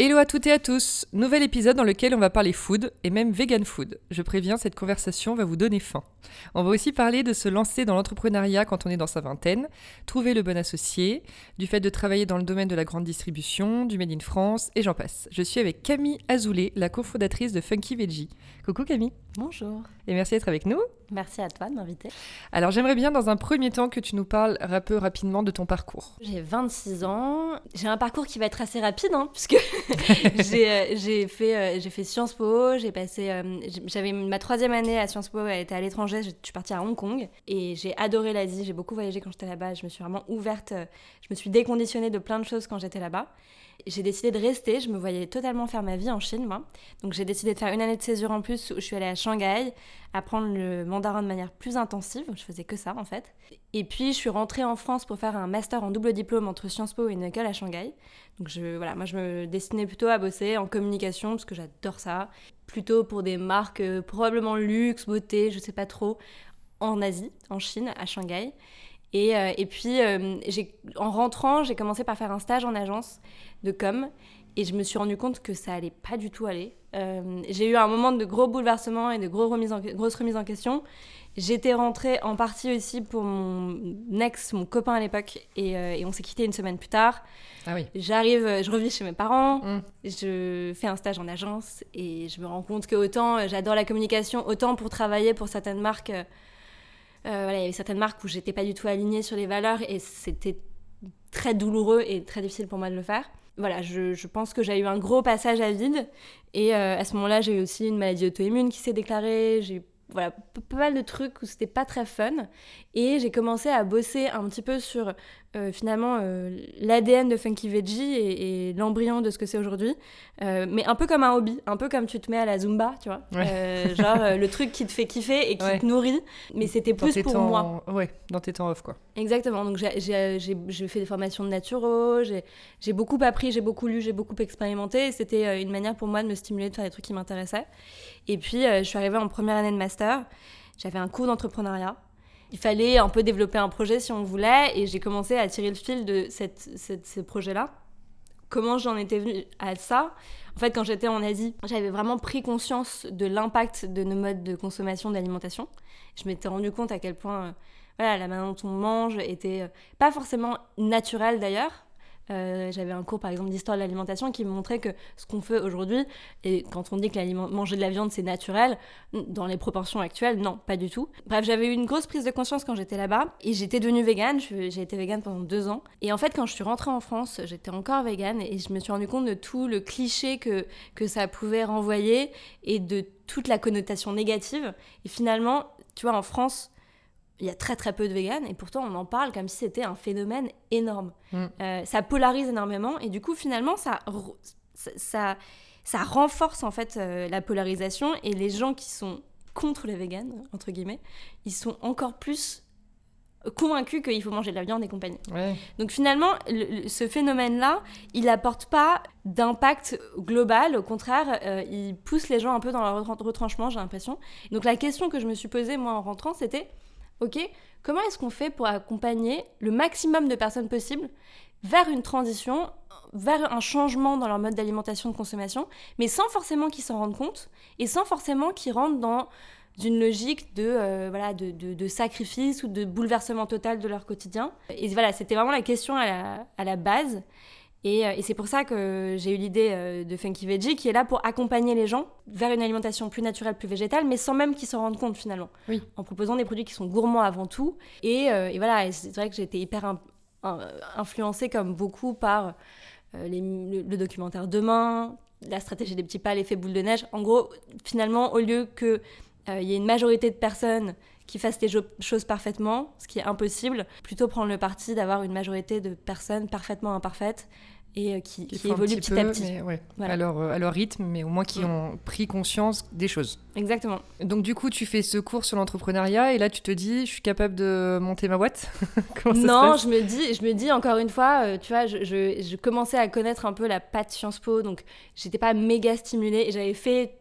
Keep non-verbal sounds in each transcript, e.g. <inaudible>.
Hello à toutes et à tous Nouvel épisode dans lequel on va parler food et même vegan food. Je préviens, cette conversation va vous donner faim. On va aussi parler de se lancer dans l'entrepreneuriat quand on est dans sa vingtaine, trouver le bon associé, du fait de travailler dans le domaine de la grande distribution, du Made in France et j'en passe. Je suis avec Camille Azoulay, la cofondatrice de Funky Veggie. Coucou Camille Bonjour Et merci d'être avec nous Merci à toi de m'inviter. Alors j'aimerais bien dans un premier temps que tu nous parles un peu rapidement de ton parcours. J'ai 26 ans, j'ai un parcours qui va être assez rapide hein, puisque <laughs> j'ai fait, euh, j'ai fait Sciences Po, j'ai passé, euh, j'avais ma troisième année à Sciences Po, elle était à l'étranger, je suis partie à Hong Kong et j'ai adoré l'Asie, j'ai beaucoup voyagé quand j'étais là-bas, je me suis vraiment ouverte, je me suis déconditionnée de plein de choses quand j'étais là-bas. J'ai décidé de rester, je me voyais totalement faire ma vie en Chine, moi. Donc j'ai décidé de faire une année de césure en plus où je suis allée à Shanghai, apprendre le mandarin de manière plus intensive. Je faisais que ça en fait. Et puis je suis rentrée en France pour faire un master en double diplôme entre Sciences Po et une à Shanghai. Donc je, voilà, moi je me destinais plutôt à bosser en communication parce que j'adore ça. Plutôt pour des marques euh, probablement luxe, beauté, je sais pas trop, en Asie, en Chine, à Shanghai. Et, euh, et puis, euh, en rentrant, j'ai commencé par faire un stage en agence de com. Et je me suis rendu compte que ça allait pas du tout aller. Euh, j'ai eu un moment de gros bouleversements et de gros remises en, grosses remises en question. J'étais rentrée en partie aussi pour mon ex, mon copain à l'époque, et, et, on s'est quitté une semaine plus tard. Ah oui. J'arrive, je revis chez mes parents, Mmh. je fais un stage en agence et je me rends compte que autant j'adore la communication, autant pour travailler pour certaines marques voilà, il y avait certaines marques où j'étais pas du tout alignée sur les valeurs et c'était très douloureux et très difficile pour moi de le faire. Voilà, je, je pense que j'ai eu un gros passage à vide et euh, à ce moment-là, j'ai eu aussi une maladie auto-immune qui s'est déclarée. J'ai voilà, pas mal de trucs où c'était pas très fun. Et j'ai commencé à bosser un petit peu sur euh, finalement euh, l'ADN de Funky Veggie et, et l'embryon de ce que c'est aujourd'hui. Euh, mais un peu comme un hobby, un peu comme tu te mets à la Zumba, tu vois. Ouais. Euh, genre le truc qui te fait kiffer et qui Ouais. te nourrit. Mais c'était plus pour temps- moi. Ouais, dans tes temps off quoi. Exactement. Donc j'ai- fait des formations de naturo, j'ai beaucoup appris, j'ai beaucoup lu, j'ai beaucoup expérimenté. C'était une manière pour moi de me stimuler, de faire des trucs qui m'intéressaient. Et puis je suis arrivée en première année de master. J'avais un cours d'entrepreneuriat. Il fallait un peu développer un projet si on voulait, et j'ai commencé à tirer le fil de cette, ce projet-là. Comment j'en étais venue à ça? En fait, quand j'étais en Asie, j'avais vraiment pris conscience de l'impact de nos modes de consommation d'alimentation. Je m'étais rendu compte à quel point euh, voilà, la manière dont on mange était euh, pas forcément naturelle d'ailleurs. Euh, J'avais un cours par exemple d'histoire de l'alimentation qui me montrait que ce qu'on fait aujourd'hui, et quand on dit que manger de la viande c'est naturel, dans les proportions actuelles, non, pas du tout. Bref, j'avais eu une grosse prise de conscience quand j'étais là-bas et j'étais devenue végane. J'ai été végane pendant deux ans. Et en fait, quand je suis rentrée en France, j'étais encore végane et je me suis rendu compte de tout le cliché que, que ça pouvait renvoyer et de toute la connotation négative. Et finalement, tu vois, en France, il y a très très peu de véganes et pourtant on en parle comme si c'était un phénomène énorme. Mm. Euh, ça polarise énormément et du coup finalement ça, ça, ça, ça renforce en fait euh, la polarisation et les gens qui sont contre les véganes, entre guillemets, ils sont encore plus convaincus qu'il faut manger de la viande et compagnie. Ouais. Donc finalement, le- le- ce phénomène-là, il n'apporte pas d'impact global, au contraire, euh, il pousse les gens un peu dans leur retran- retranchement, j'ai l'impression. Donc la question que je me suis posée, moi, en rentrant, c'était, ok, comment est-ce qu'on fait pour accompagner le maximum de personnes possibles vers une transition, vers un changement dans leur mode d'alimentation de consommation, mais sans forcément qu'ils s'en rendent compte et sans forcément qu'ils rentrent dans d'une logique de, euh, voilà, de, de- de sacrifice ou de bouleversement total de leur quotidien? Et voilà, c'était vraiment la question à la, à la base. Et, euh, et c'est pour ça que j'ai eu l'idée euh, de Funky Veggie, qui est là pour accompagner les gens vers une alimentation plus naturelle, plus végétale, mais sans même qu'ils s'en rendent compte finalement. Oui. En proposant des produits qui sont gourmands avant tout. Et, euh, et voilà, c'est vrai que j'ai été hyper in- in- influencée comme beaucoup par les- le, le documentaire Demain, la stratégie des petits pas, l'effet boule de neige. En gros, finalement, au lieu qu'il il y ait une majorité de personnes qui fassent les choses parfaitement, ce qui est impossible, plutôt prendre le parti d'avoir une majorité de personnes parfaitement imparfaites et euh, qui, évoluent petit, à petit. à, leur, rythme, mais au moins qui mm. ont pris conscience des choses. Exactement. Donc du coup, tu fais ce cours sur l'entrepreneuriat et là, tu te dis, je suis capable de monter ma boîte? <laughs> Non, je me dis, je me dis encore une fois, euh, tu vois, je, je, commençais à connaître un peu la patte Sciences Po, donc j'étais pas méga stimulée et j'avais fait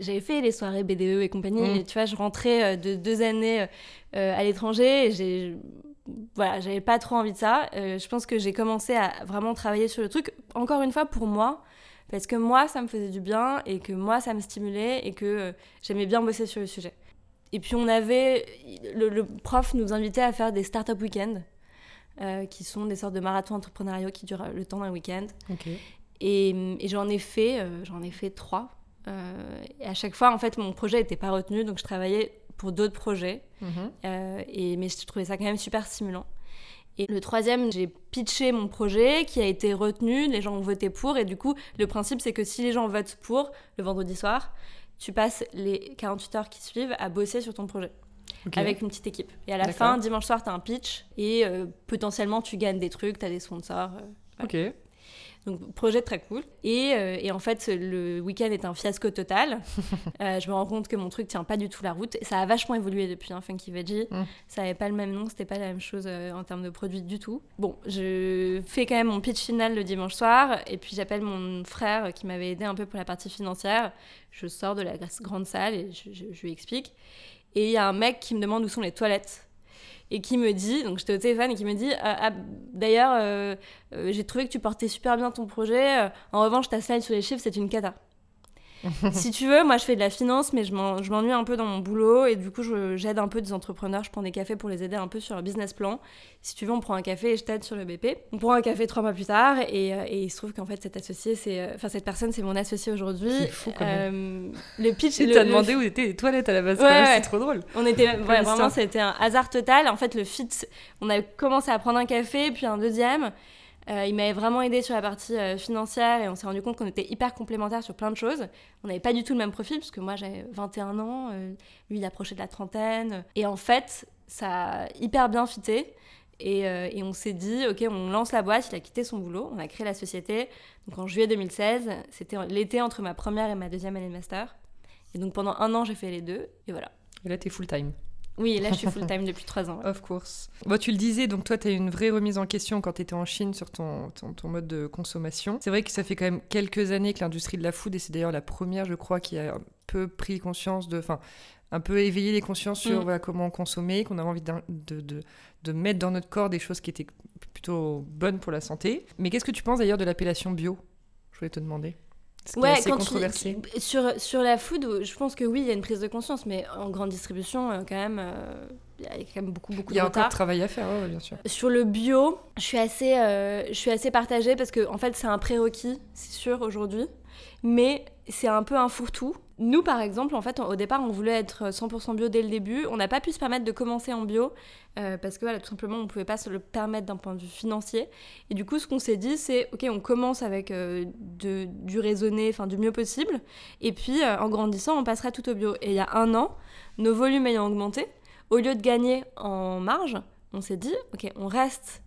j'avais fait les soirées BDE et compagnie, mm. et tu vois, je rentrais euh, de deux années euh, à l'étranger, et j'ai voilà, j'avais pas trop envie de ça. Euh, je pense que j'ai commencé à vraiment travailler sur le truc, encore une fois pour moi, parce que moi, ça me faisait du bien et que moi, ça me stimulait et que j'aimais bien bosser sur le sujet. Et puis, on avait. Le, prof nous invitait à faire des start-up week-ends, qui sont des sortes de marathons entrepreneuriaux qui durent le temps d'un week-end. Et, et j'en ai fait, j'en ai fait trois euh, et à chaque fois, en fait, mon projet n'était pas retenu, donc je travaillais pour d'autres projets. Mhm. Euh, et, mais je trouvais ça quand même super stimulant. Et le troisième, j'ai pitché mon projet qui a été retenu, les gens ont voté pour. Et du coup, le principe, c'est que si les gens votent pour le vendredi soir, tu passes les 48 heures qui suivent à bosser sur ton projet. Avec une petite équipe. Et à la fin, dimanche soir, tu as un pitch et euh, potentiellement tu gagnes des trucs, tu as des sponsors. Ok. Donc, projet très cool. Et, euh, et en fait, le week-end est un fiasco total. <laughs> Euh, je me rends compte que mon truc tient pas du tout la route. Et ça a vachement évolué depuis hein, Funky Veggie. Mm. Ça avait pas le même nom, c'était pas la même chose euh, en termes de produits du tout. Bon, je fais quand même mon pitch final le dimanche soir. Et puis, j'appelle mon frère qui m'avait aidé un peu pour la partie financière. Je sors de la grande salle et je, je lui explique. Et il y a un mec qui me demande où sont les toilettes et qui me dit, donc j'étais au téléphone et qui me dit, ah, ah, d'ailleurs, euh, euh, j'ai trouvé que tu portais super bien ton projet, euh, en revanche, ta slide sur les chiffres, c'est une cata. <laughs> si tu veux, moi je fais de la finance, mais je m'ennuie un peu dans mon boulot et du coup j'aide un peu des entrepreneurs. Je prends des cafés pour les aider un peu sur leur business plan. Si tu veux, on prend un café et je t'aide sur le BP. On prend un café trois mois plus tard et, euh, et il se trouve qu'en fait cet associé, c'est, euh, enfin cette personne, c'est mon associé aujourd'hui. C'est fou quand même. Euh, le pitch. <laughs> Tu t'as demandé où étaient les toilettes à la base. c'est trop drôle. On était vraiment, c'était un hasard total. En fait, le fit, on a commencé à prendre un café puis un deuxième. Euh, il m'avait vraiment aidé sur la partie euh, financière et on s'est rendu compte qu'on était hyper complémentaires sur plein de choses. On n'avait pas du tout le même profil parce que moi j'avais 21 ans, euh, lui il approchait de la trentaine. Et en fait, ça a hyper bien fité. Et, et on s'est dit, ok, on lance la boîte, il a quitté son boulot, on a créé la société. Donc en juillet 2016, c'était l'été entre ma première et ma deuxième année de master. Et donc pendant un an, j'ai fait les deux, et voilà. Et là, t'es full time oui, là, je suis full-time depuis trois ans. Of course. Bon, tu le disais, donc toi, tu as eu une vraie remise en question quand tu étais en Chine sur ton, ton, mode de consommation. C'est vrai que ça fait quand même quelques années que l'industrie de la food, et c'est d'ailleurs la première, je crois, qui a un peu pris conscience de... Enfin, un peu éveillé les consciences sur mm. comment consommer, qu'on avait envie de, de, de, mettre dans notre corps des choses qui étaient plutôt bonnes pour la santé. Mais qu'est-ce que tu penses d'ailleurs de l'appellation bio? Je voulais te demander ouais, quand controversé. sur, sur la food, je pense que oui, il y a une prise de conscience, mais en grande distribution, euh, quand même, euh, il y a quand même beaucoup, beaucoup de Il y a encore de travail à faire, bien sûr. Sur le bio, je suis assez, euh, je suis assez partagée parce que, en fait, c'est un prérequis, c'est sûr, aujourd'hui, mais c'est un peu un fourre-tout. Nous, par exemple, en fait, au départ, on voulait être 100% bio dès le début. On n'a pas pu se permettre de commencer en bio euh, parce que, voilà, tout simplement, on ne pouvait pas se le permettre d'un point de vue financier. Et du coup, ce qu'on s'est dit, c'est, OK, on commence avec euh, de, du raisonné, enfin, du mieux possible. Et puis, euh, en grandissant, on passera tout au bio. Et il y a un an, nos volumes ayant augmenté, au lieu de gagner en marge, on s'est dit, OK, on reste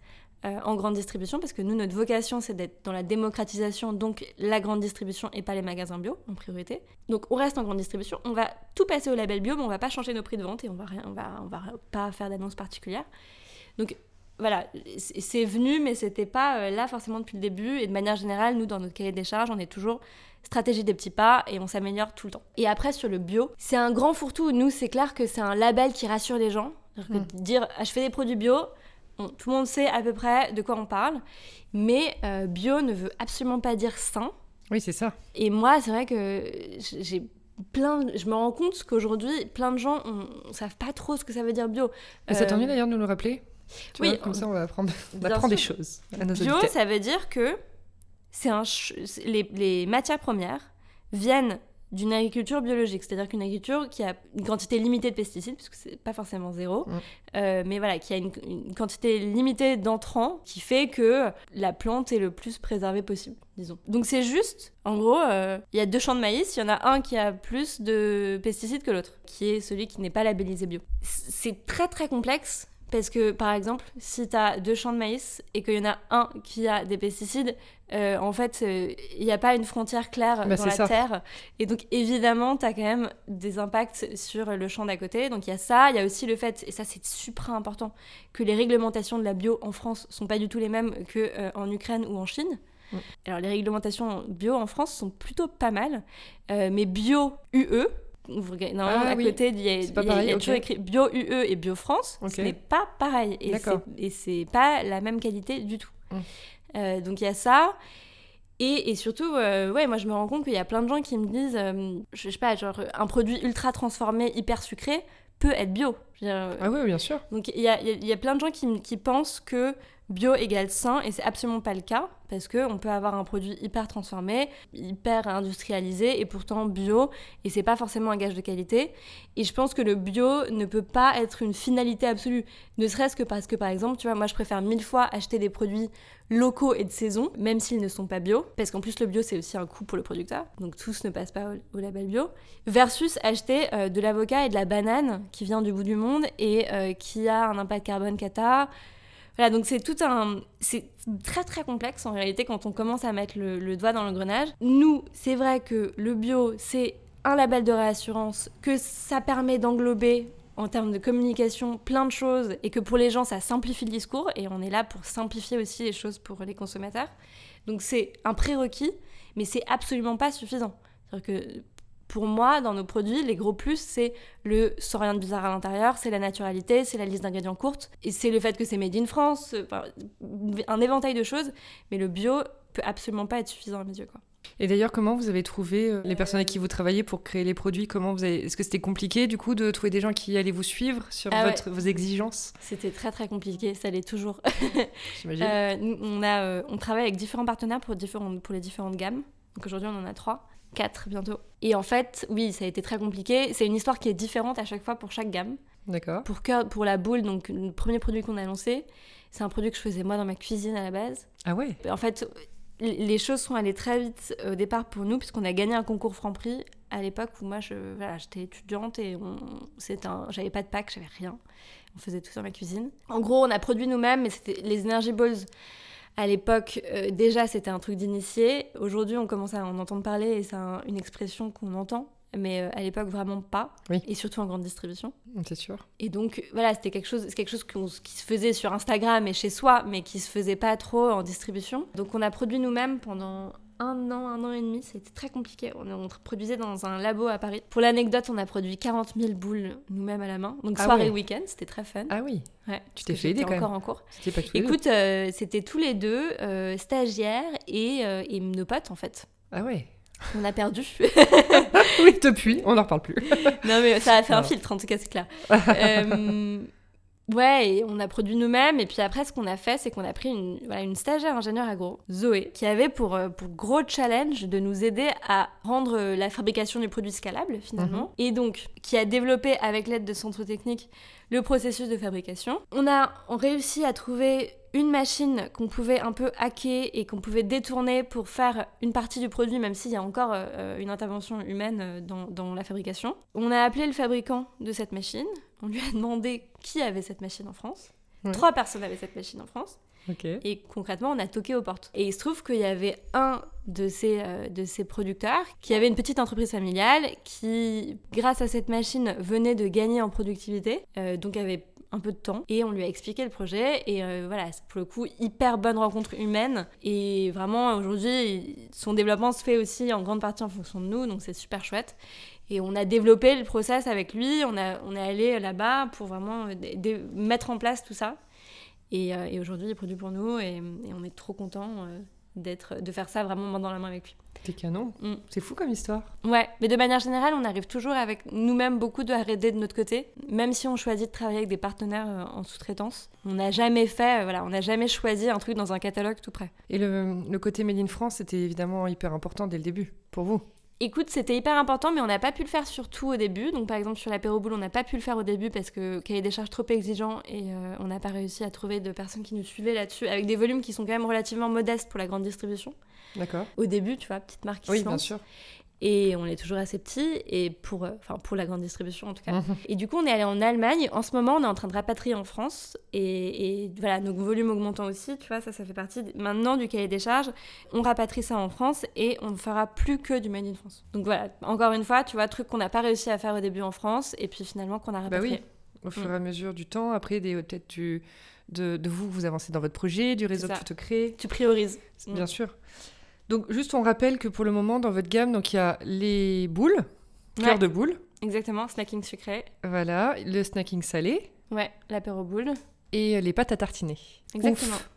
euh, en grande distribution parce que nous, notre vocation, c'est d'être dans la démocratisation, donc la grande distribution et pas les magasins bio en priorité. Donc on reste en grande distribution, on va tout passer au label bio, mais on va pas changer nos prix de vente et on va, rien, on va, on va pas faire d'annonce particulière. Donc voilà, c'est venu, mais c'était pas euh, là forcément depuis le début. Et de manière générale, nous, dans notre cahier des charges, on est toujours stratégie des petits pas et on s'améliore tout le temps. Et après, sur le bio, c'est un grand fourre-tout. Nous, c'est clair que c'est un label qui rassure les gens. Que hmm. dire, ah, je fais des produits bio, tout le monde sait à peu près de quoi on parle, mais euh, bio ne veut absolument pas dire sain. Oui, c'est ça. Et moi, c'est vrai que j'ai plein je me rends compte qu'aujourd'hui plein de gens ne savent pas trop ce que ça veut dire bio et ça t'ennuie d'ailleurs de nous le rappeler oui comme ça on va apprendre, on des choses bio ça veut dire que c'est un les, les, matières premières viennent d'une agriculture biologique, c'est-à-dire qu'une agriculture qui a une quantité limitée de pesticides, puisque c'est pas forcément zéro, Mm. euh, mais voilà, qui a une, une quantité limitée d'entrants qui fait que la plante est le plus préservée possible, disons. Donc c'est juste, en gros, euh, il y a deux champs de maïs, il y en a un qui a plus de pesticides que l'autre, qui est celui qui n'est pas labellisé bio. C'est très très complexe. Parce que, par exemple, si tu as deux champs de maïs et qu'il y en a un qui a des pesticides, euh, en fait, euh, il n'y a pas une frontière claire Bah, dans la ça. terre. Et donc, évidemment, tu as quand même des impacts sur le champ d'à côté. Donc, il y a ça. Il y a aussi le fait, et ça, c'est super important, que les réglementations de la bio en France sont pas du tout les mêmes qu'en Ukraine ou en Chine. Mm. Alors, les réglementations bio en France sont plutôt pas mal. Euh, mais bio UE, vous regardez- Ah à oui. côté, il y a, il y a- il y a toujours écrit bio UE et bio France. Ok. Ce n'est pas pareil. Et c'est- pas la même qualité du tout. Mm. Euh, donc, il y a ça. Et, et surtout, euh, ouais, moi je me rends compte qu'il y a plein de gens qui me disent, euh, je sais pas, genre un produit ultra transformé, hyper sucré, peut être bio. Je dire, Ah oui, bien sûr. donc il y a, y a plein de gens qui, qui pensent que bio égale sain et c'est absolument pas le cas parce que on peut avoir un produit hyper transformé, hyper industrialisé et pourtant bio et c'est pas forcément un gage de qualité. Et je pense que le bio ne peut pas être une finalité absolue, ne serait-ce que parce que par exemple, tu vois, moi je préfère mille fois acheter des produits locaux et de saison, même s'ils ne sont pas bio, parce qu'en plus le bio c'est aussi un coût pour le producteur, donc tous ne passent pas au, label bio, versus acheter euh, de l'avocat et de la banane qui vient du bout du monde et euh, qui a un impact carbone cata. Voilà, donc c'est tout un... C'est très très complexe en réalité quand on commence à mettre le, doigt dans l'engrenage. Nous, c'est vrai que le bio, c'est un label de réassurance, que ça permet d'englober en termes de communication plein de choses et que pour les gens ça simplifie le discours et on est là pour simplifier aussi les choses pour les consommateurs. Donc c'est un prérequis, mais c'est absolument pas suffisant. C'est-à-dire que pour moi, dans nos produits, les gros plus, c'est le sans rien de bizarre à l'intérieur, c'est la naturalité, c'est la liste d'ingrédients courte, et c'est le fait que c'est made in France, enfin, un éventail de choses, mais le bio peut absolument pas être suffisant à mes yeux. Quoi. Et d'ailleurs, comment vous avez trouvé euh, les personnes avec qui vous travaillez pour créer les produits Comment vous avez... Est-ce que c'était compliqué du coup de trouver des gens qui allaient vous suivre sur Ah ouais. vos exigences? C'était très très compliqué, ça l'est toujours. <laughs> J'imagine. Euh, on, a, euh, on travaille avec différents partenaires pour, différentes, pour les différentes gammes. Donc aujourd'hui, on en a trois, quatre bientôt. Et en fait, oui, ça a été très compliqué. C'est une histoire qui est différente à chaque fois pour chaque gamme. D'accord. Pour, pour la boule, donc le premier produit qu'on a lancé, c'est un produit que je faisais moi dans ma cuisine à la base. Ah ouais En fait, les choses sont allées très vite au départ pour nous, puisqu'on a gagné un concours Franprix à l'époque où moi, je, voilà, j'étais étudiante et on, un, j'avais pas de pack, j'avais rien. On faisait tout dans ma cuisine. En gros, on a produit nous-mêmes, mais c'était les Energy Balls. À l'époque, euh, déjà, c'était un truc d'initié. Aujourd'hui, on commence à en entendre parler et c'est un- une expression qu'on entend. Mais euh, à l'époque, vraiment pas. Oui. Et surtout en grande distribution. C'est sûr. Et donc, voilà, c'était quelque chose, c'est quelque chose qui se faisait sur Instagram et chez soi, mais qui se faisait pas trop en distribution. Donc, on a produit nous-mêmes pendant un an, un an et demi. C'était très compliqué. On, on produisait dans un labo à Paris. Pour l'anecdote, on a produit 40 000 boules nous-mêmes à la main. Donc, Ah soirée week-end, c'était très fun. Ah oui, Ouais, tu t'es fait aider quand même. encore en cours. C'était pas tous. Écoute, euh, c'était tous les deux euh, stagiaires et, euh, et nos potes en fait. Ah ouais. On a perdu. <laughs> <laughs> oui, depuis, on n'en reparle plus. non mais ça a fait un Ah. filtre en tout cas, c'est clair. <laughs> Euh, ouais, et on a produit nous-mêmes. Et puis après, ce qu'on a fait, c'est qu'on a pris une, voilà, une stagiaire ingénieure agro, Zoé, qui avait pour, euh, pour gros challenge de nous aider à rendre euh, la fabrication du produit scalable finalement. Et donc, qui a développé avec l'aide de centres techniques le processus de fabrication. On a réussi à trouver une machine qu'on pouvait un peu hacker et qu'on pouvait détourner pour faire une partie du produit, même s'il y a encore euh, une intervention humaine euh, dans, dans la fabrication. On a appelé le fabricant de cette machine. On lui a demandé qui avait cette machine en France. Ouais. Trois personnes avaient cette machine en France. Et concrètement, on a toqué aux portes. Et il se trouve qu'il y avait un de ces, euh, de ces producteurs qui avait une petite entreprise familiale qui, grâce à cette machine, venait de gagner en productivité, euh, donc avait un peu de temps. Et on lui a expliqué le projet. Et euh, voilà, c'est pour le coup, hyper bonne rencontre humaine. Et vraiment, aujourd'hui, son développement se fait aussi en grande partie en fonction de nous, donc c'est super chouette. Et on a développé le process avec lui, on, a, on est allé là-bas pour vraiment euh, mettre en place tout ça. Et, euh, et aujourd'hui, il produit pour nous et, et on est trop content d'être, de faire ça vraiment main dans la main avec lui. T'es canon. Mm. C'est fou comme histoire. Ouais, mais de manière générale, on arrive toujours avec nous-mêmes beaucoup de R&D de notre côté, même si on choisit de travailler avec des partenaires euh, en sous-traitance. On n'a jamais fait, euh, voilà, on n'a jamais choisi un truc dans un catalogue tout prêt. Et le, le côté Made in France, c'était évidemment hyper important dès le début, pour vous. Écoute, c'était hyper important, mais on n'a pas pu le faire sur tout au début. Donc, par exemple, sur l'apéro boule, on n'a pas pu le faire au début parce que cahier des charges trop exigeant et euh, on n'a pas réussi à trouver de personnes qui nous suivaient là-dessus, avec des volumes qui sont quand même relativement modestes pour la grande distribution. D'accord. Au début, tu vois, petite marque qui Oui, se bien sûr. Et on est toujours assez petit, et pour, euh, enfin, pour la grande distribution en tout cas. Mhm. Et du coup, on est allé en Allemagne. En ce moment, on est en train de rapatrier en France. Et, et voilà, nos volumes augmentant aussi, tu vois, ça, ça fait partie maintenant du cahier des charges. On rapatrie ça en France et on ne fera plus que du Made in France. Donc voilà, encore une fois, tu vois, truc qu'on n'a pas réussi à faire au début en France et puis finalement qu'on a Bah rapatrié. oui. Au fur Mm. et à mesure du temps, après, peut-être du, de, de vous, vous avancez dans votre projet, du réseau que tu te crées, Tu priorises. Mm. bien sûr. Donc, juste, on rappelle que pour le moment, dans votre gamme, donc il y a les boules, cœur Ouais, de boule, Exactement, snacking sucré. voilà, le snacking salé Ouais, l'apéro boule. et les pâtes à tartiner. Exactement. Ouf.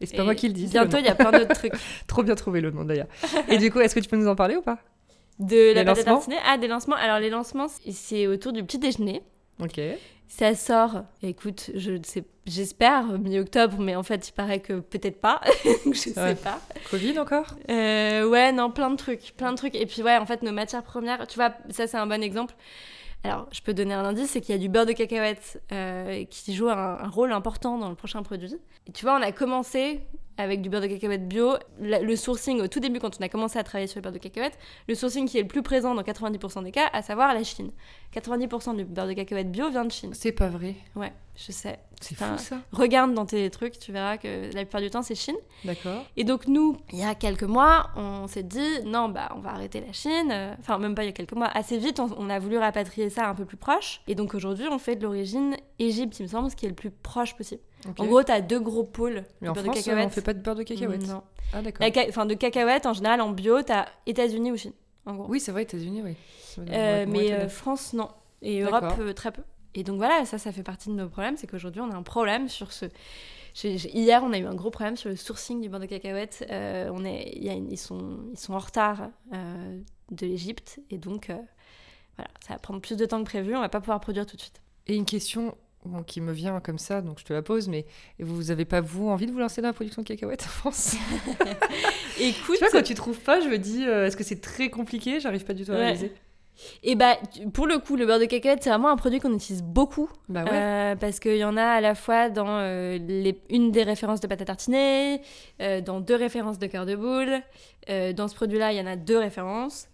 Et c'est pas moi qui le dis. Bientôt, il y a plein d'autres trucs. <laughs> Trop bien trouvé le nom d'ailleurs. et du coup, est-ce que tu peux nous en parler ou pas? De la pâte à tartiner? Ah, des lancements. Alors, les lancements, c'est autour du petit déjeuner. Ok. Ça sort, écoute, je sais, j'espère mi-octobre, mais en fait, il paraît que peut-être pas. <laughs> je sais Ouais. pas. Covid encore? Euh, ouais, non, plein de trucs, plein de trucs. Et puis, ouais, en fait, nos matières premières, tu vois, ça, c'est un bon exemple. Alors, je peux donner un indice, c'est qu'il y a du beurre de cacahuète euh, qui joue un, un rôle important dans le prochain produit. Et tu vois, on a commencé avec du beurre de cacahuète bio. Le sourcing, au tout début, quand on a commencé à travailler sur le beurre de cacahuète, le sourcing qui est le plus présent dans 90% des cas, à savoir la Chine. 90% du beurre de cacahuète bio vient de Chine. C'est pas vrai. Ouais, je sais. C'est fou ça. Regarde dans tes trucs, tu verras que la plupart du temps, c'est Chine. D'accord. Et donc nous, il y a quelques mois, on s'est dit non, bah on va arrêter la Chine. Euh, Enfin même pas il y a quelques mois, assez vite, on, on a voulu rapatrier ça un peu plus proche. Et donc aujourd'hui, on fait de l'origine Égypte, il me semble, ce qui est le plus proche possible. En gros, t'as deux gros pôles Mais de en beurre France, de cacahuète. on fait pas de beurre de cacahuète. Non. Ah d'accord. Ca- Enfin de cacahuète en général en bio, t'as États-Unis ou Chine. En gros. Oui, c'est vrai, États-Unis, oui. Euh, mais euh, France, non. Et. Europe, euh, très peu. Et donc voilà, ça, ça fait partie de nos problèmes. C'est qu'aujourd'hui, on a un problème sur ce. Hier, on a eu un gros problème sur le sourcing du beurre de cacahuète. Euh, on est, il y a une- ils, sont, ils sont en retard euh, de l'Égypte. Et donc, euh, voilà, ça va prendre plus de temps que prévu. On va pas pouvoir produire tout de suite. Et une question bon, qui me vient comme ça, donc je te la pose, mais vous avez pas, vous, envie de vous lancer dans la production de cacahuètes en France? <laughs> Écoute, Tu vois, quand tu trouves pas, je me dis, euh, est-ce que c'est très compliqué? J'arrive pas du tout à Ouais. réaliser. et bah, tu- pour le coup, le beurre de cacahuète, c'est vraiment un produit qu'on utilise beaucoup. Bah ouais. Euh, parce qu'il y en a à la fois dans euh, les- une des références de pâte à tartiner, euh, dans deux références de cœur de boule. Dans ce produit-là, il y en a deux références.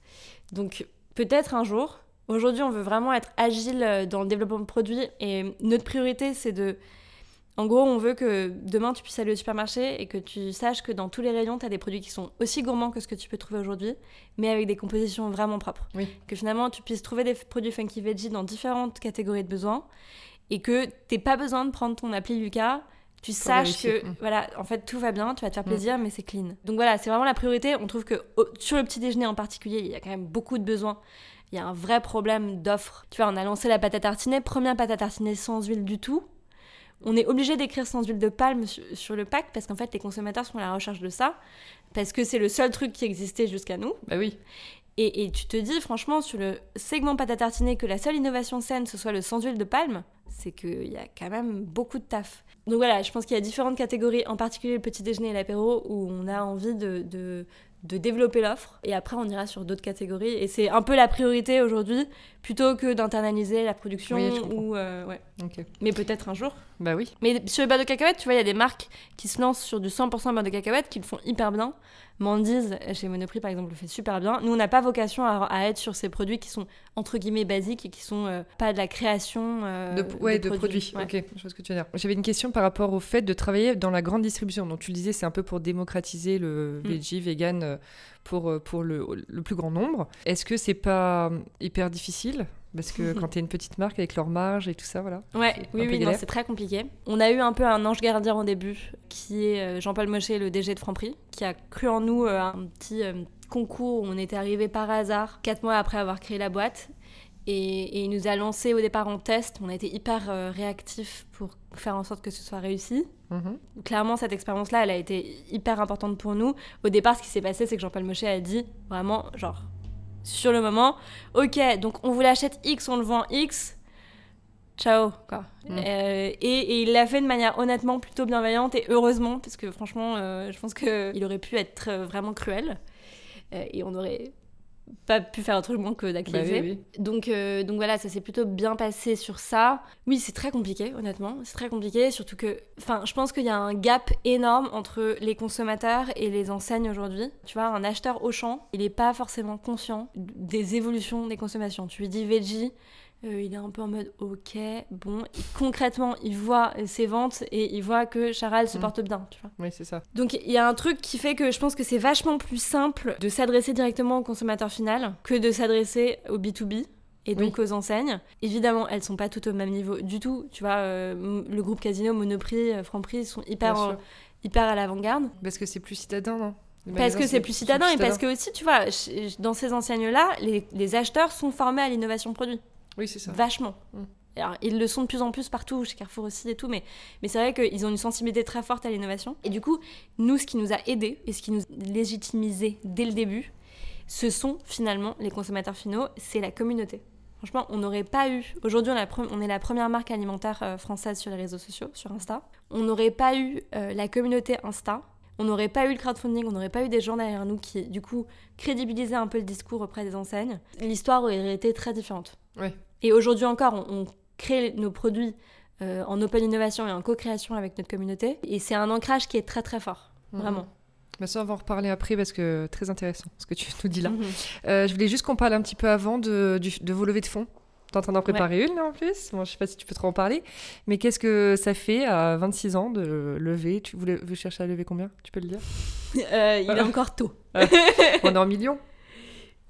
Donc peut-être un jour. Aujourd'hui, on veut vraiment être agile euh, dans le développement de produits et notre priorité, c'est de... En gros, on veut que demain, tu puisses aller au supermarché et que tu saches que dans tous les rayons, tu as des produits qui sont aussi gourmands que ce que tu peux trouver aujourd'hui, mais avec des compositions vraiment propres. Oui. Que finalement, tu puisses trouver des produits Funky Veggie dans différentes catégories de besoins et que t'aies pas besoin de prendre ton appli Lucas. Tu saches que voilà, en fait tout va bien, tu vas te faire Mm. plaisir, mais c'est clean. Donc voilà, c'est vraiment la priorité. On trouve que au- sur le petit déjeuner en particulier, il y a quand même beaucoup de besoins. Il y a un vrai problème d'offre. Tu vois, on a lancé la pâte à tartiner, première pâte à tartiner sans huile du tout. On est obligé d'écrire sans huile de palme sur, sur le pack parce qu'en fait les consommateurs sont à la recherche de ça parce que c'est le seul truc qui existait jusqu'à nous. Bah oui. Et, et tu te dis, franchement, sur le segment pâte à tartiner, que la seule innovation saine, ce soit le sans huile de palme, c'est qu'il y a quand même beaucoup de taf. Donc voilà, je pense qu'il y a différentes catégories, en particulier le petit déjeuner et l'apéro, où on a envie de, de, de développer l'offre. Et après, on ira sur d'autres catégories. Et c'est un peu la priorité aujourd'hui, plutôt que d'internaliser la production. Oui, ou, euh, ouais. Mais peut-être un jour. Bah oui. Mais sur le beurre de cacahuète, tu vois, il y a des marques qui se lancent sur du 100% beurre de cacahuète qui le font hyper bien. Mandy's, chez Monoprix par exemple, le fait super bien. Nous, on n'a pas vocation à, à être sur ces produits qui sont entre guillemets basiques et qui sont euh, pas de la création euh, De, ouais, de, produits. Ouais. Ok, je vois ce que tu veux dire. J'avais une question par rapport au fait de travailler dans la grande distribution. Donc tu le disais, c'est un peu pour démocratiser le Mm. veggie, vegan euh, pour, pour le, le plus grand nombre. Est-ce que c'est pas hyper difficile Parce que quand tu es une petite marque avec leur marge et tout ça, voilà. Ouais, oui, oui, c'est très compliqué. On a eu un peu un ange gardien au début, qui est euh, Jean-Paul Mochet, le DG de Franprix, qui a cru en nous euh, un petit euh, concours où on était arrivé par hasard, quatre mois après avoir créé la boîte. Et, et il nous a lancé au départ en test. On a été hyper euh, réactifs pour faire en sorte que ce soit réussi. Mhm. Clairement, cette expérience-là, elle a été hyper importante pour nous. Au départ, ce qui s'est passé, c'est que Jean-Paul Mochet a dit vraiment, genre, sur le moment, ok, donc on vous l'achète X, on le vend X, ciao, quoi. Mm. Euh, et, et il l'a fait de manière honnêtement plutôt bienveillante et heureusement, parce que franchement, euh, je pense qu'il aurait pu être euh, vraiment cruel. Euh, et on aurait pas pu faire autrement que d'acquérir. Bah oui, Donc, euh, donc voilà, ça s'est plutôt bien passé sur ça. Oui, c'est très compliqué, honnêtement. C'est très compliqué, surtout que, enfin, je pense qu'il y a un gap énorme entre les consommateurs et les enseignes aujourd'hui. Tu vois, un acheteur au champ, il n'est pas forcément conscient des évolutions des consommations. Tu lui dis veggie, euh, il est un peu en mode ok, bon. concrètement, il voit ses ventes et il voit que Charal se Mm. porte bien, tu vois. Oui, c'est ça. Donc il y a un truc qui fait que je pense que c'est vachement plus simple de s'adresser directement au consommateur final que de s'adresser au B2B et donc aux enseignes. Évidemment, elles sont pas toutes au même niveau du tout. Tu vois, euh, le groupe Casino, Monoprix, euh, Franprix ils sont hyper, en- hyper à l'avant-garde. Parce que c'est plus citadin, non? Parce que c'est plus citadin et parce que aussi, tu vois, dans ces enseignes-là, les, les acheteurs sont formés à l'innovation produit. Oui, c'est ça. Vachement. Mm. Alors, ils le sont de plus en plus partout, chez Carrefour aussi et tout, mais, mais c'est vrai qu'ils ont une sensibilité très forte à l'innovation. Et du coup, nous, ce qui nous a aidés et ce qui nous légitimisait dès le début, ce sont finalement les consommateurs finaux, c'est la communauté. Franchement, on n'aurait pas eu. Aujourd'hui, on, est la pre- on est la première marque alimentaire euh, française sur les réseaux sociaux, sur Insta. On n'aurait pas eu euh, la communauté Insta. On n'aurait pas eu le crowdfunding, on n'aurait pas eu des gens derrière nous qui, du coup, crédibilisaient un peu le discours auprès des enseignes. L'histoire aurait été très différente. Ouais. Et aujourd'hui encore, on, on crée nos produits euh, en open innovation et en co-création avec notre communauté. Et c'est un ancrage qui est très très fort, Mhm. vraiment. Bah ça, on va en reparler après parce que très intéressant ce que tu nous dis là. Mhm. Euh, je voulais juste qu'on parle un petit peu avant de, du- de vos levées de fonds. T'es en train d'en préparer une là en plus? Bon, je sais pas si tu peux trop en parler. Mais qu'est-ce que ça fait à 26 ans de lever? Tu voulais vous chercher à lever combien? Tu peux le dire? <laughs> Euh, il est encore tôt. <laughs> On est en millions?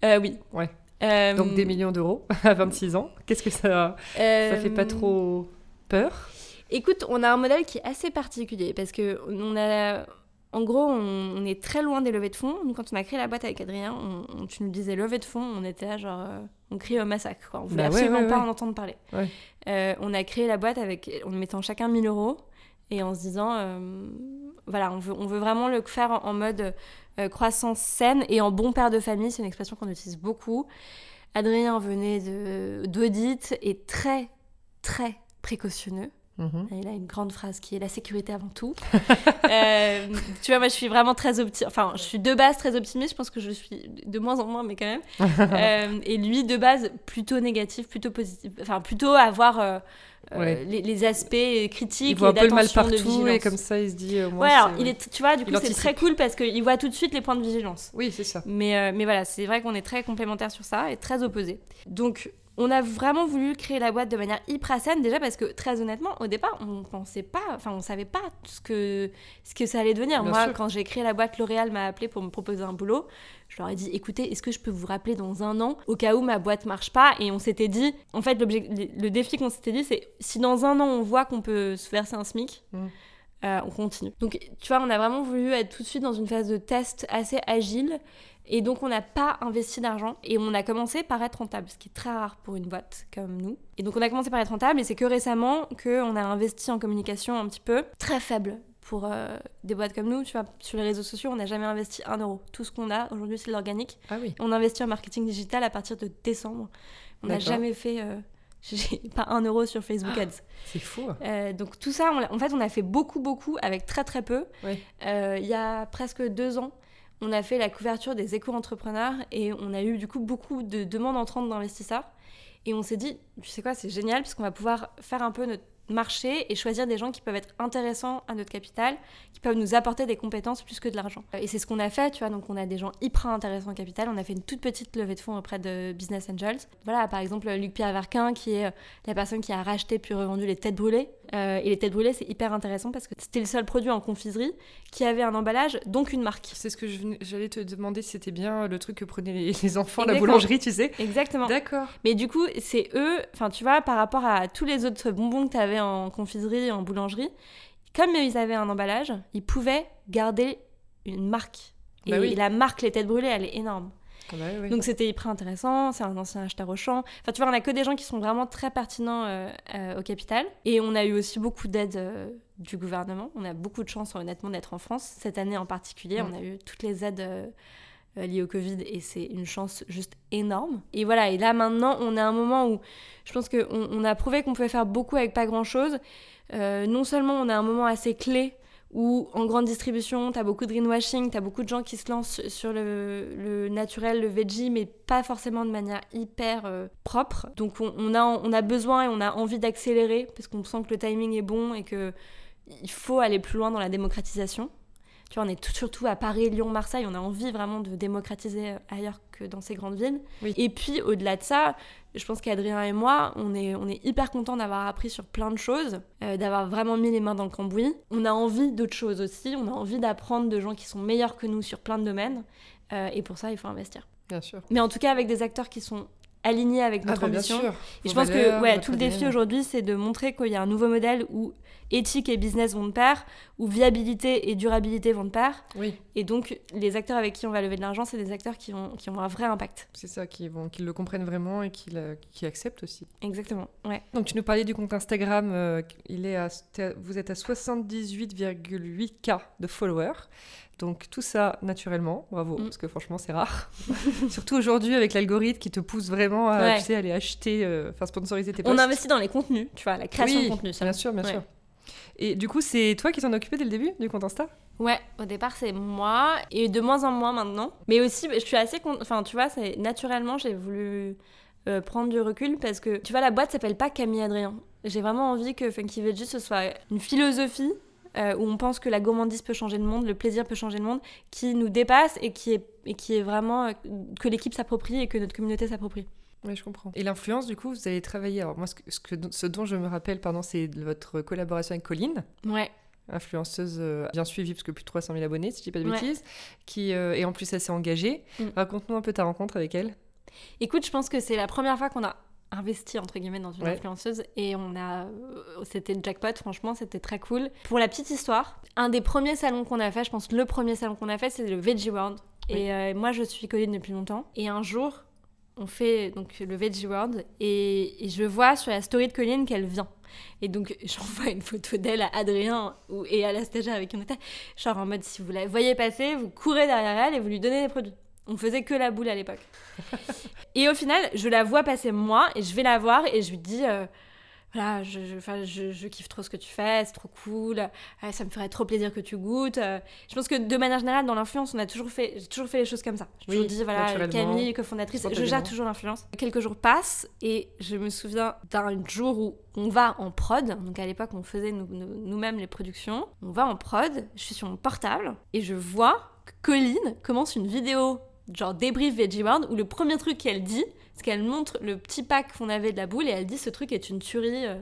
Euh, oui. Ouais. Euh, Donc des millions d'euros <laughs> à 26 ans. Qu'est-ce que ça, ça fait pas euh, trop peur? Écoute, on a un modèle qui est assez particulier parce que on a, en gros, on, on est très loin des levées de fonds. Nous, quand on a créé la boîte avec Adrien, on, on- tu nous disais levée de fonds, on était là genre, euh, on crie au massacre. Quoi. On voulait Bah absolument ouais, pas ouais. en entendre parler. Euh, on a créé la boîte avec, en mettant chacun 1000 euros et en se disant, euh, voilà, on veut, on veut vraiment le faire en, en mode euh, croissance saine et en bon père de famille. C'est une expression qu'on utilise beaucoup. Adrien venait d'audit et très, très précautionneux. Mhm. Il a une grande phrase qui est la sécurité avant tout. <laughs> Euh, tu vois, moi je suis vraiment très optimiste. Enfin, je suis de base très optimiste. Je pense que je suis de moins en moins, mais quand même. <laughs> Euh, et lui, de base, plutôt négatif, plutôt positif. Enfin, plutôt avoir euh, euh, Ouais. les, les aspects critiques. Il voit un et peu le mal partout et comme ça il se dit. euh, moi, Ouais, alors, il est, tu vois, du coup, c'est très cool parce qu'il voit tout de suite les points de vigilance. Oui, c'est ça. Mais, mais voilà, c'est vrai qu'on est très complémentaires sur ça et très opposés. Donc, on a vraiment voulu créer la boîte de manière hyper saine, déjà parce que, très honnêtement, au départ, on pensait pas, enfin, on savait pas ce que, ce que ça allait devenir. Bien Moi, sûr. quand j'ai créé la boîte, L'Oréal m'a appelé pour me proposer un boulot. Je leur ai dit, écoutez, est-ce que je peux vous rappeler dans un an, au cas où ma boîte marche pas? Et on s'était dit, en fait, le défi qu'on s'était dit, c'est si dans un an, on voit qu'on peut se verser un SMIC, Mm. Euh, on continue. Donc, tu vois, on a vraiment voulu être tout de suite dans une phase de test assez agile. Et donc, on n'a pas investi d'argent. Et on a commencé par être rentable, ce qui est très rare pour une boîte comme nous. Et donc, on a commencé par être rentable. Et c'est que récemment qu'on a investi en communication un petit peu. Très faible pour euh, des boîtes comme nous. Tu vois, sur les réseaux sociaux, on n'a jamais investi un euro. Tout ce qu'on a aujourd'hui, c'est de l'organique. Ah oui. On investit en marketing digital à partir de décembre. On n'a jamais fait... euh, <laughs> j'ai pas un euro sur Facebook Ads. C'est fou. Euh, donc tout ça, on en fait, on a fait beaucoup, beaucoup avec très, très peu. Ouais. Euh, il y a presque deux ans, on a fait la couverture des éco-entrepreneurs et on a eu du coup beaucoup de demandes entrantes d'investisseurs. Et on s'est dit, tu sais quoi, c'est génial parce qu'on va pouvoir faire un peu notre marché et choisir des gens qui peuvent être intéressants à notre capital, qui peuvent nous apporter des compétences plus que de l'argent. Et c'est ce qu'on a fait, tu vois, donc on a des gens hyper intéressants au capital, on a fait une toute petite levée de fonds auprès de Business Angels. Voilà, par exemple, Luc-Pierre Verquin, qui est la personne qui a racheté puis revendu les têtes brûlées. Euh, et les têtes brûlées, c'est hyper intéressant parce que c'était le seul produit en confiserie qui avait un emballage, donc une marque. C'est ce que j'allais te demander si c'était bien le truc que prenaient les, les enfants, la boulangerie, tu sais. Exactement. D'accord. Mais du coup, c'est eux, enfin tu vois, par rapport à tous les autres bonbons que tu avais en confiserie, en boulangerie, comme ils avaient un emballage, ils pouvaient garder une marque. Et Bah oui. la marque Les Têtes Brûlées, elle est énorme. Bah oui. Donc c'était hyper intéressant, c'est un ancien acheteur au champ. Enfin tu vois, on a que des gens qui sont vraiment très pertinents euh, euh, au capital. Et on a eu aussi beaucoup d'aide euh, du gouvernement. On a beaucoup de chance honnêtement d'être en France. Cette année en particulier, Mm. on a eu toutes les aides liées au Covid et c'est une chance juste énorme. Et voilà, et là maintenant, on a un moment où je pense qu'on on a prouvé qu'on pouvait faire beaucoup avec pas grand-chose. Non seulement on a un moment assez clé où en grande distribution, tu as beaucoup de greenwashing, tu as beaucoup de gens qui se lancent sur le, naturel, le veggie, mais pas forcément de manière hyper euh, propre. Donc on, a, besoin et on a envie d'accélérer parce qu'on sent que le timing est bon et que il faut aller plus loin dans la démocratisation. Tu vois, on est surtout à Paris, Lyon, Marseille, on a envie vraiment de démocratiser euh, ailleurs que dans ces grandes villes. Et puis au-delà de ça, je pense qu'Adrien et moi, on est, on est hyper contents d'avoir appris sur plein de choses, euh, d'avoir vraiment mis les mains dans le cambouis. On a envie d'autres choses aussi, on a envie d'apprendre de gens qui sont meilleurs que nous sur plein de domaines. Euh, et pour ça, il faut investir. Bien sûr. Mais en tout cas, avec des acteurs qui sont alignés avec notre ah bah ambition. Bien sûr. Et je pense que ouais, tout le défi aujourd'hui, c'est de montrer qu'il y a un nouveau modèle où éthique et business vont de pair, où viabilité et durabilité vont de pair. Oui. Et donc, les acteurs avec qui on va lever de l'argent, c'est des acteurs qui ont, qui ont un vrai impact. C'est ça, qui, vont, qui le comprennent vraiment et qui, qui acceptent aussi. Exactement, ouais. Donc, tu nous parlais du compte Instagram, euh, il est à, vous êtes à 78,8K de followers. Donc tout ça naturellement, bravo, mm. parce que franchement c'est rare. <laughs> Surtout aujourd'hui avec l'algorithme qui te pousse vraiment à tu sais, aller acheter, euh, enfin sponsoriser tes posts. On investit dans les contenus, tu vois, la création de contenu. bien sûr, bien sûr. Et du coup, c'est toi qui t'en occupais dès le début du compte Insta? Ouais, au départ c'est moi et de moins en moins maintenant. Mais aussi, je suis assez, enfin tu vois, c'est naturellement j'ai voulu euh, prendre du recul parce que tu vois la boîte s'appelle pas Camille Adrien. J'ai vraiment envie que Funky Veggie ce soit une philosophie euh, où on pense que la gourmandise peut changer le monde, le plaisir peut changer le monde, qui nous dépasse et qui est, et qui est vraiment euh, que l'équipe s'approprie et que notre communauté s'approprie. Oui, je comprends. Et l'influence, du coup, vous avez travaillé. Alors, moi, ce, que, ce dont je me rappelle, pardon, c'est votre collaboration avec Colline. Ouais. Influenceuse euh, bien suivie, parce que plus de 300 000 abonnés, si je dis pas de bêtises, qui est en plus assez engagée. Mm. Raconte-nous un peu ta rencontre avec elle. Écoute, je pense que c'est la première fois qu'on a investi entre guillemets dans une influenceuse. Et on a euh, c'était jackpot franchement c'était très cool. Pour la petite histoire un des premiers salons qu'on a fait je pense le premier salon qu'on a fait c'est le Veggie World. Et euh, moi je suis Colline depuis longtemps. Et un jour on fait donc le Veggie World. Et, je vois sur la story de Colline qu'elle vient. Et donc <laughs> j'envoie une photo d'elle à Adrien et à la stagiaire avec qui on était genre en mode si vous la voyez passer vous courez derrière elle et vous lui donnez des produits on faisait que la boule à l'époque. <laughs> et au final, je la vois passer moi et je vais la voir et je lui dis euh, voilà, je, je, je, kiffe trop ce que tu fais, c'est trop cool, ça me ferait trop plaisir que tu goûtes. Euh, je pense que de manière générale, dans l'influence, on a toujours fait, j'ai toujours fait les choses comme ça. Je toujours dit, voilà, Camille, cofondatrice, je gère toujours l'influence. Quelques jours passent et je me souviens d'un jour où on va en prod, donc à l'époque, on faisait nous-mêmes les productions. On va en prod, je suis sur mon portable et je vois que Colline commence une vidéo genre débrief Veggie World où le premier truc qu'elle dit, c'est qu'elle montre le petit pack qu'on avait de la boule et elle dit ce truc est une tuerie euh,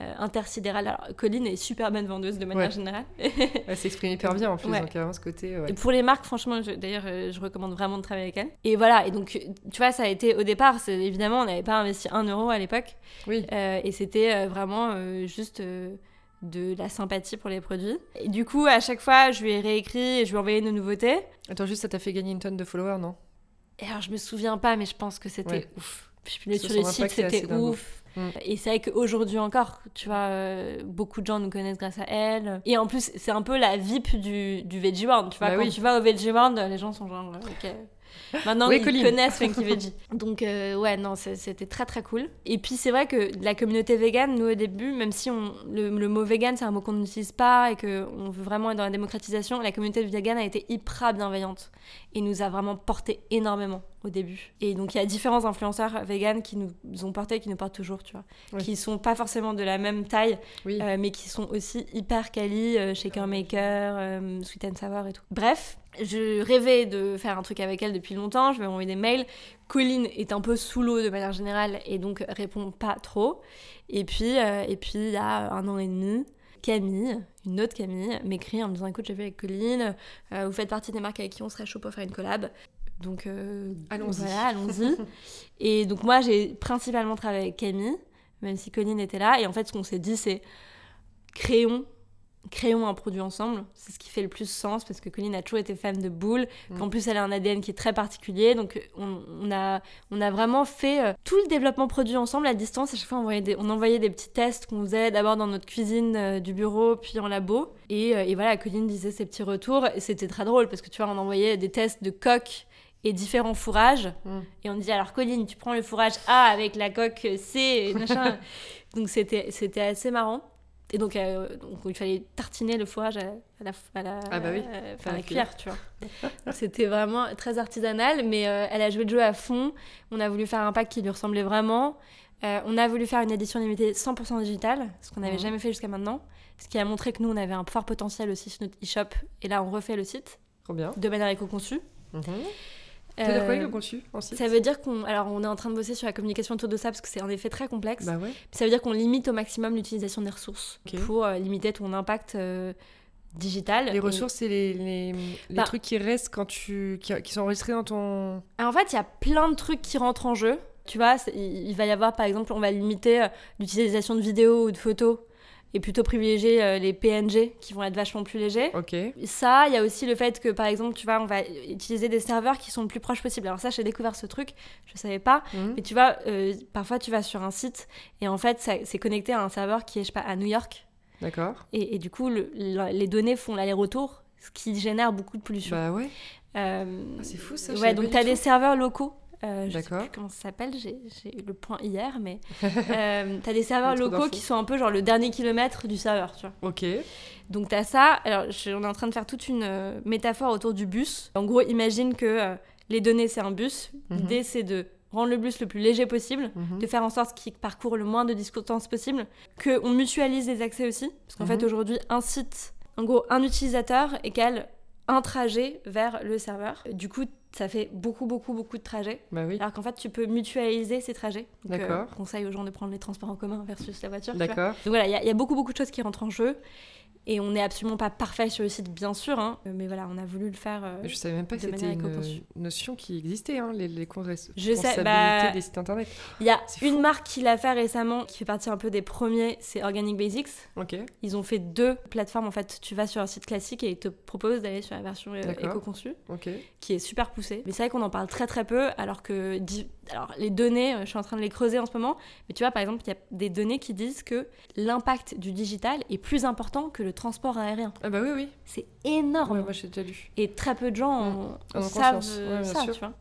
euh, intersidérale. Alors, Colline est super bonne vendeuse de manière générale. <laughs> elle s'exprime hyper bien en plus, donc ce côté. Et pour les marques, franchement, d'ailleurs, euh, je recommande vraiment de travailler avec elle. Et voilà, et donc, tu vois, ça a été au départ, évidemment, on n'avait pas investi un euro à l'époque. Oui. et c'était vraiment juste de la sympathie pour les produits. Et du coup, à chaque fois, je lui ai réécrit et je lui ai envoyé nos nouveautés. Attends, juste, ça t'a fait gagner une tonne de followers, non? Et Alors, je me souviens pas, mais je pense que c'était ouf. Puis, sur le site, c'était ouf. Mm. Et c'est vrai qu'aujourd'hui encore, tu vois, euh, beaucoup de gens nous connaissent grâce à elle. Et en plus, c'est un peu la VIP du, du Veggie World. Tu vois, bah quand tu vas au Veggie World, les gens sont genre, ok, Maintenant, ils connaissent Funky <laughs> Veggie. Donc, euh, ouais, non, c'était très très cool. Et puis, c'est vrai que la communauté vegan, nous au début, même si on, le, mot vegan, c'est un mot qu'on n'utilise pas et qu'on veut vraiment être dans la démocratisation, la communauté vegan a été hyper bienveillante et nous a vraiment porté énormément au début. Et donc il y a différents influenceurs vegan qui nous ont porté et qui nous portent toujours, tu vois. Qui sont pas forcément de la même taille, euh, mais qui sont aussi hyper quali, euh, Shaker Maker, Sweet and Sour et tout. Bref, je rêvais de faire un truc avec elle depuis longtemps, je vais envoyer des mails. Colline est un peu sous l'eau de manière générale et donc répond pas trop. Et puis, euh, et puis il y a un an et demi, Camille, une autre Camille, m'écrit en me disant écoute, j'ai vu avec Colline, euh, vous faites partie des marques avec qui on serait chaud pour faire une collab. Donc euh, allons-y. Voilà, allons-y. <laughs> et donc moi j'ai principalement travaillé avec Camille, même si Colline était là. Et en fait ce qu'on s'est dit c'est créons créons un produit ensemble. C'est ce qui fait le plus sens parce que Colline a toujours été fan de boules, mm. qu'en plus elle a un ADN qui est très particulier. Donc on, a, on a vraiment fait euh, tout le développement produit ensemble à distance. À chaque fois, on envoyait des, on envoyait des petits tests qu'on faisait d'abord dans notre cuisine euh, du bureau, puis en labo. Et, euh, et voilà, Colline disait ses petits retours. Et c'était très drôle parce que tu vois, on envoyait des tests de coque et différents fourrages. Mm. Et on dit alors Colline, tu prends le fourrage A avec la coque C et machin. <laughs> Donc c'était assez marrant. Et donc, euh, donc, il fallait tartiner le fourrage à, à la, à la, Ah bah oui, euh, enfin, à à la la cuillère, tu vois. C'était vraiment très artisanal, mais euh, elle a joué le jeu à fond. On a voulu faire un pack qui lui ressemblait vraiment. Euh, on a voulu faire une édition limitée 100% digitale, ce qu'on n'avait Mhm. jamais fait jusqu'à maintenant. Ce qui a montré que nous, on avait un fort potentiel aussi sur notre e-shop. Et là, on refait le site Trop bien. de manière éco-conçue. Mhm. Ça veut dire quoi Euh, le conçu en site ça veut dire qu'on alors on est en train de bosser sur la communication autour de ça parce que c'est en effet très complexe. Bah ouais. Ça veut dire qu'on limite au maximum l'utilisation des ressources pour euh, limiter ton impact euh, digital. Les Et- ressources, c'est les, les, les Bah. trucs qui restent quand tu. qui, qui sont enregistrés dans ton. En fait, il y a plein de trucs qui rentrent en jeu. Tu vois, il va y avoir par exemple, on va limiter l'utilisation de vidéos ou de photos et plutôt privilégier euh, les PNG qui vont être vachement plus légers. Ok. Ça, il y a aussi le fait que, par exemple, tu vois, on va utiliser des serveurs qui sont le plus proches possible. Alors ça, j'ai découvert ce truc, je savais pas. Mhm. Mais tu vois, euh, parfois tu vas sur un site et en fait, c'est connecté à un serveur qui est, je sais pas, à New York. D'accord. Et, et du coup, le- le- les données font l'aller-retour, ce qui génère beaucoup de pollution. Bah ouais. Euh, Ah, c'est fou, ça, Ouais, donc tu as des serveurs locaux. Euh, je sais plus comment ça s'appelle, j'ai eu le point hier, mais <laughs> euh, tu as des serveurs locaux qui sont un peu genre le dernier kilomètre du serveur, tu vois. Ok. Donc tu as ça, alors je- on est en train de faire toute une euh, métaphore autour du bus. En gros, imagine que euh, les données c'est un bus, Mhm. l'idée c'est de rendre le bus le plus léger possible, Mhm. de faire en sorte qu'il parcourt le moins de distance possible, qu'on mutualise les accès aussi, parce qu'en Mhm. fait aujourd'hui un site, en gros un utilisateur égale un trajet vers le serveur. Du coup, ça fait beaucoup beaucoup beaucoup de trajets. Bah oui. Alors qu'en fait, tu peux mutualiser ces trajets. Euh, D'accord. conseil aux gens de prendre les transports en commun versus la voiture. D'accord. Donc voilà, il y, y a beaucoup beaucoup de choses qui rentrent en jeu. Et on n'est absolument pas parfait sur le site, bien sûr. hein. Euh, Mais voilà, on a voulu le faire. euh, Je savais même pas que c'était une notion qui existait, hein, les, les Je sais, bah, des sites internet. Il y a une fou. marque qui l'a fait récemment, qui fait partie un peu des premiers, c'est Organic Basics. Ok. Ils ont fait deux plateformes. En fait, tu vas sur un site classique et ils te proposent d'aller sur la version euh, éco-conçue, qui est super poussée. Mais c'est vrai qu'on en parle très très peu, alors que alors, les données, euh, je suis en train de les creuser en ce moment. Mais tu vois, par exemple, il y a des données qui disent que l'impact du digital est plus important que le transport aérien. Ah bah oui, oui. C'est énorme. Ouais, moi j'ai déjà lu. Et très peu de gens en, En savent euh, Ouais, bien ça, sûr. tu vois.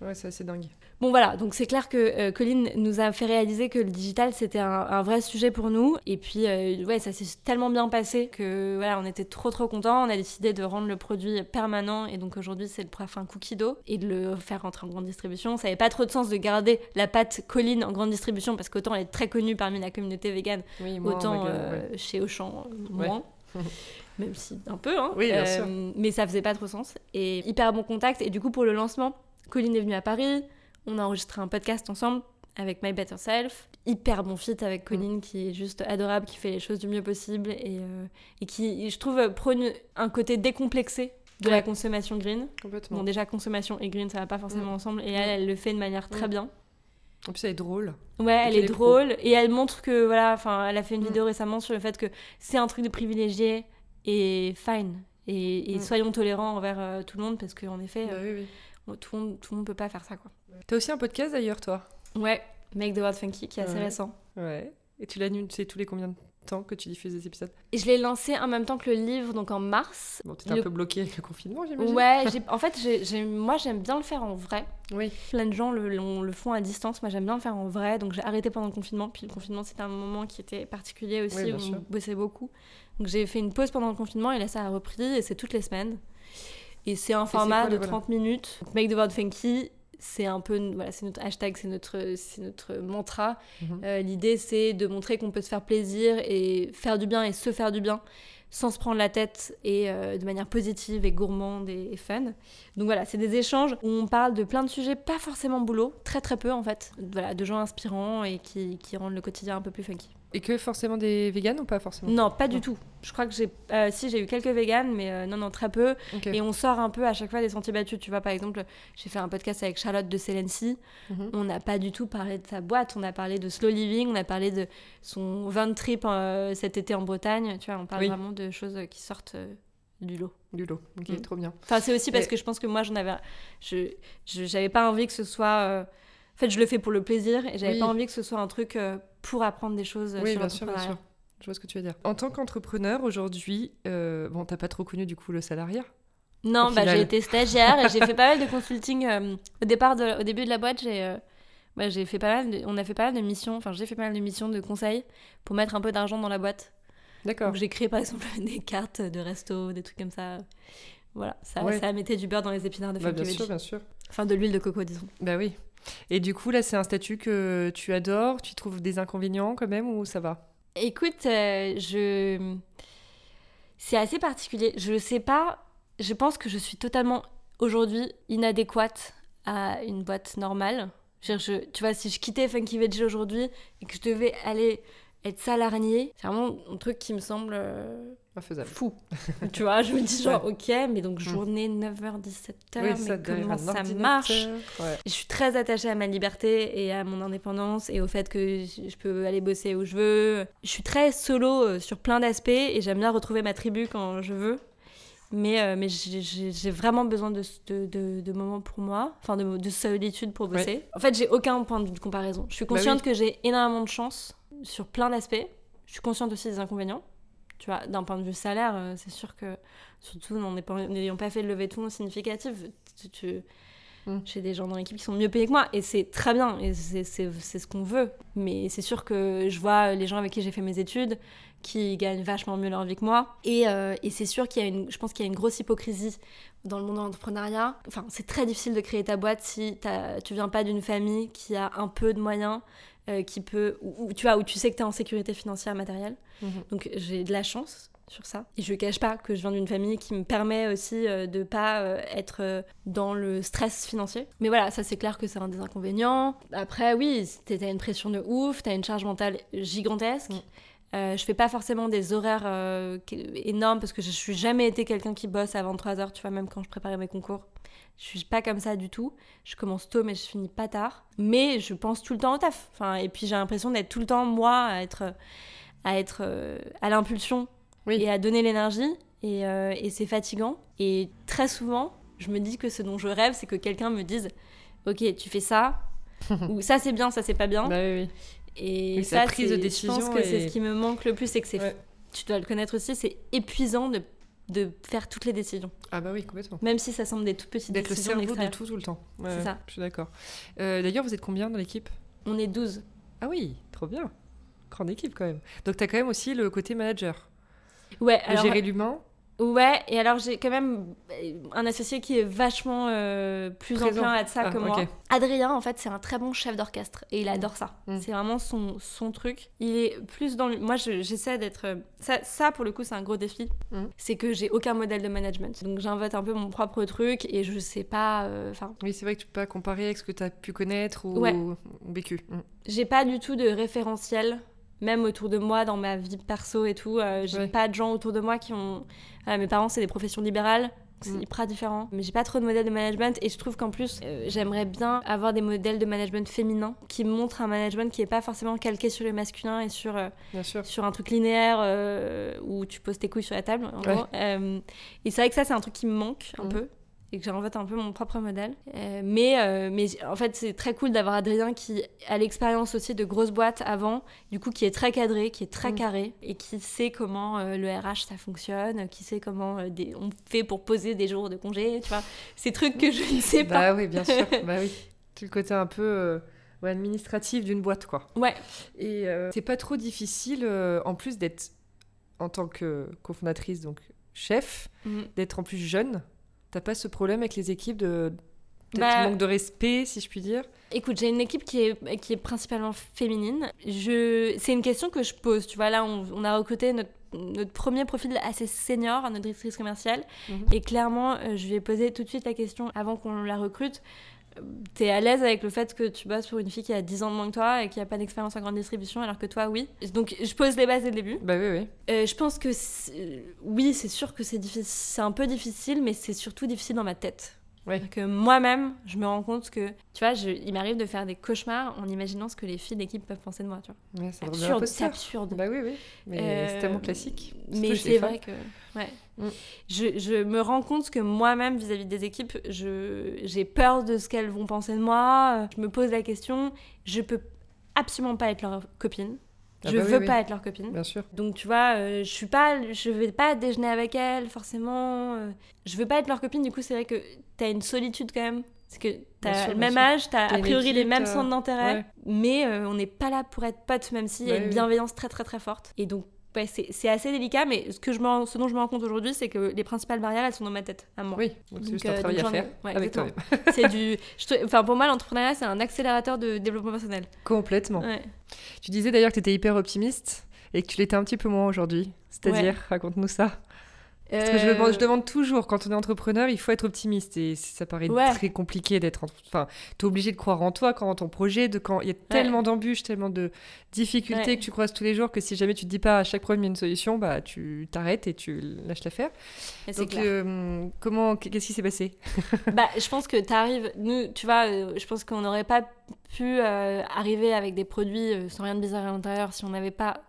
Ouais, c'est assez dingue. Bon voilà, donc c'est clair que euh, Colline nous a fait réaliser que le digital c'était un, un vrai sujet pour nous. Et puis euh, ouais, ça s'est tellement bien passé que voilà, on était trop trop contents. On a décidé de rendre le produit permanent et donc aujourd'hui c'est le parfum Cookie Dough et de le faire rentrer en grande distribution. Ça n'avait pas trop de sens de garder la pâte Colline en grande distribution parce qu'autant elle est très connue parmi la communauté végane, Oui, moi, autant euh, ouais. chez Auchan euh, Ouais. moins. <laughs> Même si un peu, hein. Oui, bien sûr. Mais ça faisait pas trop sens. Et hyper bon contact. Et du coup, pour le lancement, Colline est venue à Paris. On a enregistré un podcast ensemble avec My Better Self. Hyper bon fit avec Colline qui est juste adorable, qui fait les choses du mieux possible et, euh, et qui, je trouve, prône un côté décomplexé de la consommation green. Complètement. Bon, déjà, consommation et green, ça va pas forcément Mm. ensemble. Et elle, elle le fait de manière très Mm. bien. En plus, elle est drôle. Ouais, elle est drôle et elle montre que voilà, enfin, elle a fait une Mm. vidéo récemment sur le fait que c'est un truc de privilégié et fine. Et, et Mm. soyons tolérants envers euh, tout le monde parce qu'en effet, Bah oui, oui. Tout le monde, tout le monde peut pas faire ça quoi. T'as aussi un podcast d'ailleurs, toi? Ouais, Make the World Funky qui est assez Ouais. récent. Ouais. Et tu l'annules, tu sais tous les combien de temps que tu diffuses des épisodes? Et je l'ai lancé en même temps que le livre, donc en mars. Bon, t'étais Le- un peu bloqué avec le confinement, j'imagine Ouais, <laughs> en fait, j'ai- j'ai- moi j'aime bien le faire en vrai. Oui. Plein de gens le, le- le font à distance. Moi, j'aime bien le faire en vrai. Donc, j'ai arrêté pendant le confinement. Puis, le confinement, c'était un moment qui était particulier aussi, Oui, où sûr. on bossait beaucoup. Donc, j'ai fait une pause pendant le confinement et là, ça a repris. Et c'est toutes les semaines. Et c'est un format quoi, de voilà. 30 minutes. Make the World Funky, c'est un peu. Voilà, c'est notre hashtag, c'est notre, c'est notre mantra. Mhm. Euh, L'idée, c'est de montrer qu'on peut se faire plaisir et faire du bien et se faire du bien sans se prendre la tête et euh, de manière positive et gourmande et, et fun. Donc voilà, c'est des échanges où on parle de plein de sujets, pas forcément boulot, très très peu en fait, voilà, de gens inspirants et qui, qui rendent le quotidien un peu plus funky. Et que forcément des véganes ou pas forcément? Non, pas du tout. Je crois que j'ai, euh, si j'ai eu quelques véganes, mais euh, non non très peu. Et on sort un peu à chaque fois des sentiers battus. Tu vois, par exemple, j'ai fait un podcast avec Charlotte de Celency. Mhm. On n'a pas du tout parlé de sa boîte, on a parlé de slow living, on a parlé de son van trip euh, cet été en Bretagne. Tu vois, on parle Oui. vraiment de choses qui sortent du lot. Du lot. Ok, Mm. trop bien. Enfin, c'est aussi parce que je pense que moi, j'en avais, je, je- j'avais pas envie que ce soit. En fait, je le fais pour le plaisir et j'avais Oui. pas envie que ce soit un truc euh, pour apprendre des choses euh, Oui, sur bien sûr, bien sûr. Je vois ce que tu veux dire. En tant qu'entrepreneur aujourd'hui, euh, bon, t'as pas trop connu du coup le salariat? Non, bah, j'ai été stagiaire et j'ai <laughs> fait pas mal de consulting. euh, au, départ de- au début de la boîte, j'ai euh, bah, j'ai fait pas mal de- on a fait pas mal de missions, enfin j'ai fait pas mal de missions de conseils pour mettre un peu d'argent dans la boîte. D'accord. J'ai créé par exemple <laughs> des cartes de resto, des trucs comme ça. Voilà, ça, Ouais. ça mettait du beurre dans les épinards de Bah, bien sûr, bien sûr. Enfin, de l'huile de coco, disons. Bah oui. Et du coup, là, c'est un statut que tu adores. Tu trouves des inconvénients quand même ou ça va? Écoute, euh, je. C'est assez particulier. Je sais pas. Je pense que je suis totalement aujourd'hui inadéquate à une boîte normale. Je- tu vois, si je quittais Funky Veggie aujourd'hui et que je devais aller être salariée, c'est vraiment un truc qui me semble euh, Infaisable. fou. <laughs> tu vois, je me dis genre, ok, mais donc Mm. journée 9h-17h, Oui, mais ça, derrière comment un ça marche Ouais. je suis très attachée à ma liberté et à mon indépendance et au fait que je peux aller bosser où je veux. Je suis très solo euh, sur plein d'aspects et j'aime bien retrouver ma tribu quand je veux. Mais, euh, mais j'ai- vraiment besoin de, de, de- de moments pour moi, enfin de, de solitude pour bosser. En fait, j'ai aucun point de comparaison. Je suis Bah consciente oui. que j'ai énormément de chance sur plein d'aspects. Je suis consciente aussi des inconvénients. Tu vois, d'un point de vue salaire, euh, c'est sûr que, surtout n'ayant pas, pas fait de levée de fonds significative, tu- tu, Mm. j'ai des gens dans l'équipe qui sont mieux payés que moi et c'est très bien et c'est ce qu'on veut. Mais c'est sûr que je vois les gens avec qui j'ai fait mes études qui gagnent vachement mieux leur vie que moi. Et, euh, et c'est sûr qu'il y a une, je pense qu'il y a une grosse hypocrisie dans le monde de l'entrepreneuriat. Enfin, c'est très difficile de créer ta boîte si tu viens pas d'une famille qui a un peu de moyens, euh, qui peut, ou, ou tu vois, où tu sais que tu es en sécurité financière matérielle. Mhm. Donc j'ai de la chance sur ça. Et je cache pas que je viens d'une famille qui me permet aussi euh, de pas euh, être euh, dans le stress financier. Mais voilà, ça c'est clair que c'est un des inconvénients. Après, oui, t'as t'as une pression de ouf, t'as une charge mentale gigantesque. Mm. Euh, je fais pas forcément des horaires euh, énormes parce que je suis jamais été quelqu'un qui bosse à 23h, tu vois, même quand je préparais mes concours. Je suis pas comme ça du tout. Je commence tôt, mais je finis pas tard. Mais je pense tout le temps au taf. Enfin, et puis j'ai l'impression d'être tout le temps, moi, à être, à, être euh, à l'impulsion Oui. et à donner l'énergie. Et, euh, et c'est fatigant. Et très souvent, je me dis que ce dont je rêve, c'est que quelqu'un me dise Ok, tu fais ça. <laughs> ou ça c'est bien, ça c'est pas bien. Bah oui, oui. Et ça, prise de décision Je pense que c'est est- ce qui me manque le plus, c'est que c'est, Ouais. tu dois le connaître aussi, c'est épuisant de, de faire toutes les décisions, Ah bah oui, complètement. même si ça semble des toutes petites D'être le décisions. cerveau de tout tout le temps. Ouais, C'est ça. Je suis d'accord. Euh, D'ailleurs, vous êtes combien dans l'équipe? On est 12. Ah oui, trop bien. Grande équipe quand même. Donc tu as quand même aussi le côté manager. Ouais, alors, gérer l'humain. Ouais, et alors j'ai quand même euh, un associé qui est vachement euh, plus Présent. enclin à ça Ah, que moi. Adrien, en fait, c'est un très bon chef d'orchestre et il adore ça. Mm. C'est vraiment son, son truc. Il est plus dans le... Moi, je- j'essaie d'être... Ça, ça, pour le coup, c'est un gros défi. Mm. C'est que j'ai aucun modèle de management. Donc, j'invente un peu mon propre truc et je sais pas... euh, Oui, c'est vrai que tu peux pas comparer avec ce que tu as pu connaître ou, Ouais. ou vécu. Mm. j'ai pas du tout de référentiel, même autour de moi, dans ma vie perso et tout. Euh, j'ai Ouais. pas de gens autour de moi qui ont. Euh, mes parents, c'est des professions libérales. C'est Mm. hyper différent. Mais j'ai pas trop de modèles de management et je trouve qu'en plus, euh, j'aimerais bien avoir des modèles de management féminin qui montrent un management qui est pas forcément calqué sur le masculin et sur, sur un truc linéaire où tu poses tes couilles sur la table. En Ouais. gros. Et c'est vrai que ça, c'est un truc qui me manque un Mhm. peu et que j'invente un peu mon propre modèle. Euh, mais, euh, mais en fait, c'est très cool d'avoir Adrien qui a l'expérience aussi de grosses boîtes avant, du coup, qui est très cadré, qui est très Mhm. carré et qui sait comment euh, le RH ça fonctionne, qui sait comment des- on fait pour poser des jours de congé, tu vois. Ces trucs que je ne sais pas. Bah oui, bien sûr. <laughs> bah oui. Tout le côté un peu administratif d'une boîte, quoi. Ouais, Et c'est pas trop difficile, en plus d'être, en tant que cofondatrice, donc chef, Mhm. d'être en plus jeune. T'as pas ce problème avec les équipes de Bah- manque de respect, si je puis dire? Écoute, j'ai une équipe qui est, qui est principalement féminine. Je... C'est une question que je pose. Tu vois, là, on, on a recruté notre, notre premier profil assez senior, notre directrice commerciale. Mhm. Et clairement, euh, je lui ai posé tout de suite la question avant qu'on la recrute. Euh, T'es à l'aise avec le fait que tu bosses pour une fille qui a 10 ans de moins que toi et qui a pas d'expérience en grande distribution alors que toi, oui. Donc, je pose les bases dès le début. Bah oui, oui. Euh, je pense que c'est- oui, c'est sûr que c'est difficile, c'est un peu difficile, mais c'est surtout difficile dans ma tête. Ouais. Que moi-même, je me rends compte que, tu vois, je- il m'arrive de faire des cauchemars en imaginant ce que les filles d'équipe peuvent penser de moi, tu vois. Ouais, Absurde, c'est absurde. Bah oui, oui. Mais Euh, c'est tellement classique. Mais c'est vrai que, ouais. Mm. Je, je me rends compte que moi-même, vis-à-vis des équipes, je, j'ai peur de ce qu'elles vont penser de moi. Je me pose la question, je peux absolument pas être leur copine. Ah je bah veux oui. pas être leur copine. Bien sûr. Donc tu vois, euh, je suis pas, je vais pas déjeuner avec elles forcément. euh, je veux pas être leur copine. Du coup, c'est vrai que t'as une solitude quand même. C'est que t'as le même sûr. âge, t'as a priori les mêmes centres d'intérêt, ouais. mais euh, on n'est pas là pour être potes, même s'il y a une bienveillance très très très forte. Et donc ouais, c'est assez délicat, mais ce, que je me, ce dont je me rends compte aujourd'hui, c'est que les principales barrières, elles sont dans ma tête, à moi. Oui, donc c'est juste un travail à faire avec toi c'est du... <laughs> Enfin, pour moi, l'entrepreneuriat, c'est un accélérateur de développement personnel. Complètement. Tu disais d'ailleurs que tu étais hyper optimiste et que tu l'étais un petit peu moins aujourd'hui. C'est-à-dire, raconte-nous ça. Parce que je demande, je euh, demande, toujours, quand on est entrepreneur, il faut être optimiste. Et ça paraît très compliqué d'être. Enfin, tu es obligé de croire en toi, quand ton projet. De quand... Il y a tellement d'embûches, tellement de difficultés que tu croises tous les jours que si jamais tu te dis pas à chaque problème il y a une solution, bah, tu t'arrêtes et tu lâches l'affaire. Donc, euh, comment, qu'est-ce qui s'est passé? <laughs> Bah, Je pense que tu arrives. Nous, tu vois, euh, je pense qu'on n'aurait pas pu arriver avec des produits sans rien de bizarre à l'intérieur si on n'avait pas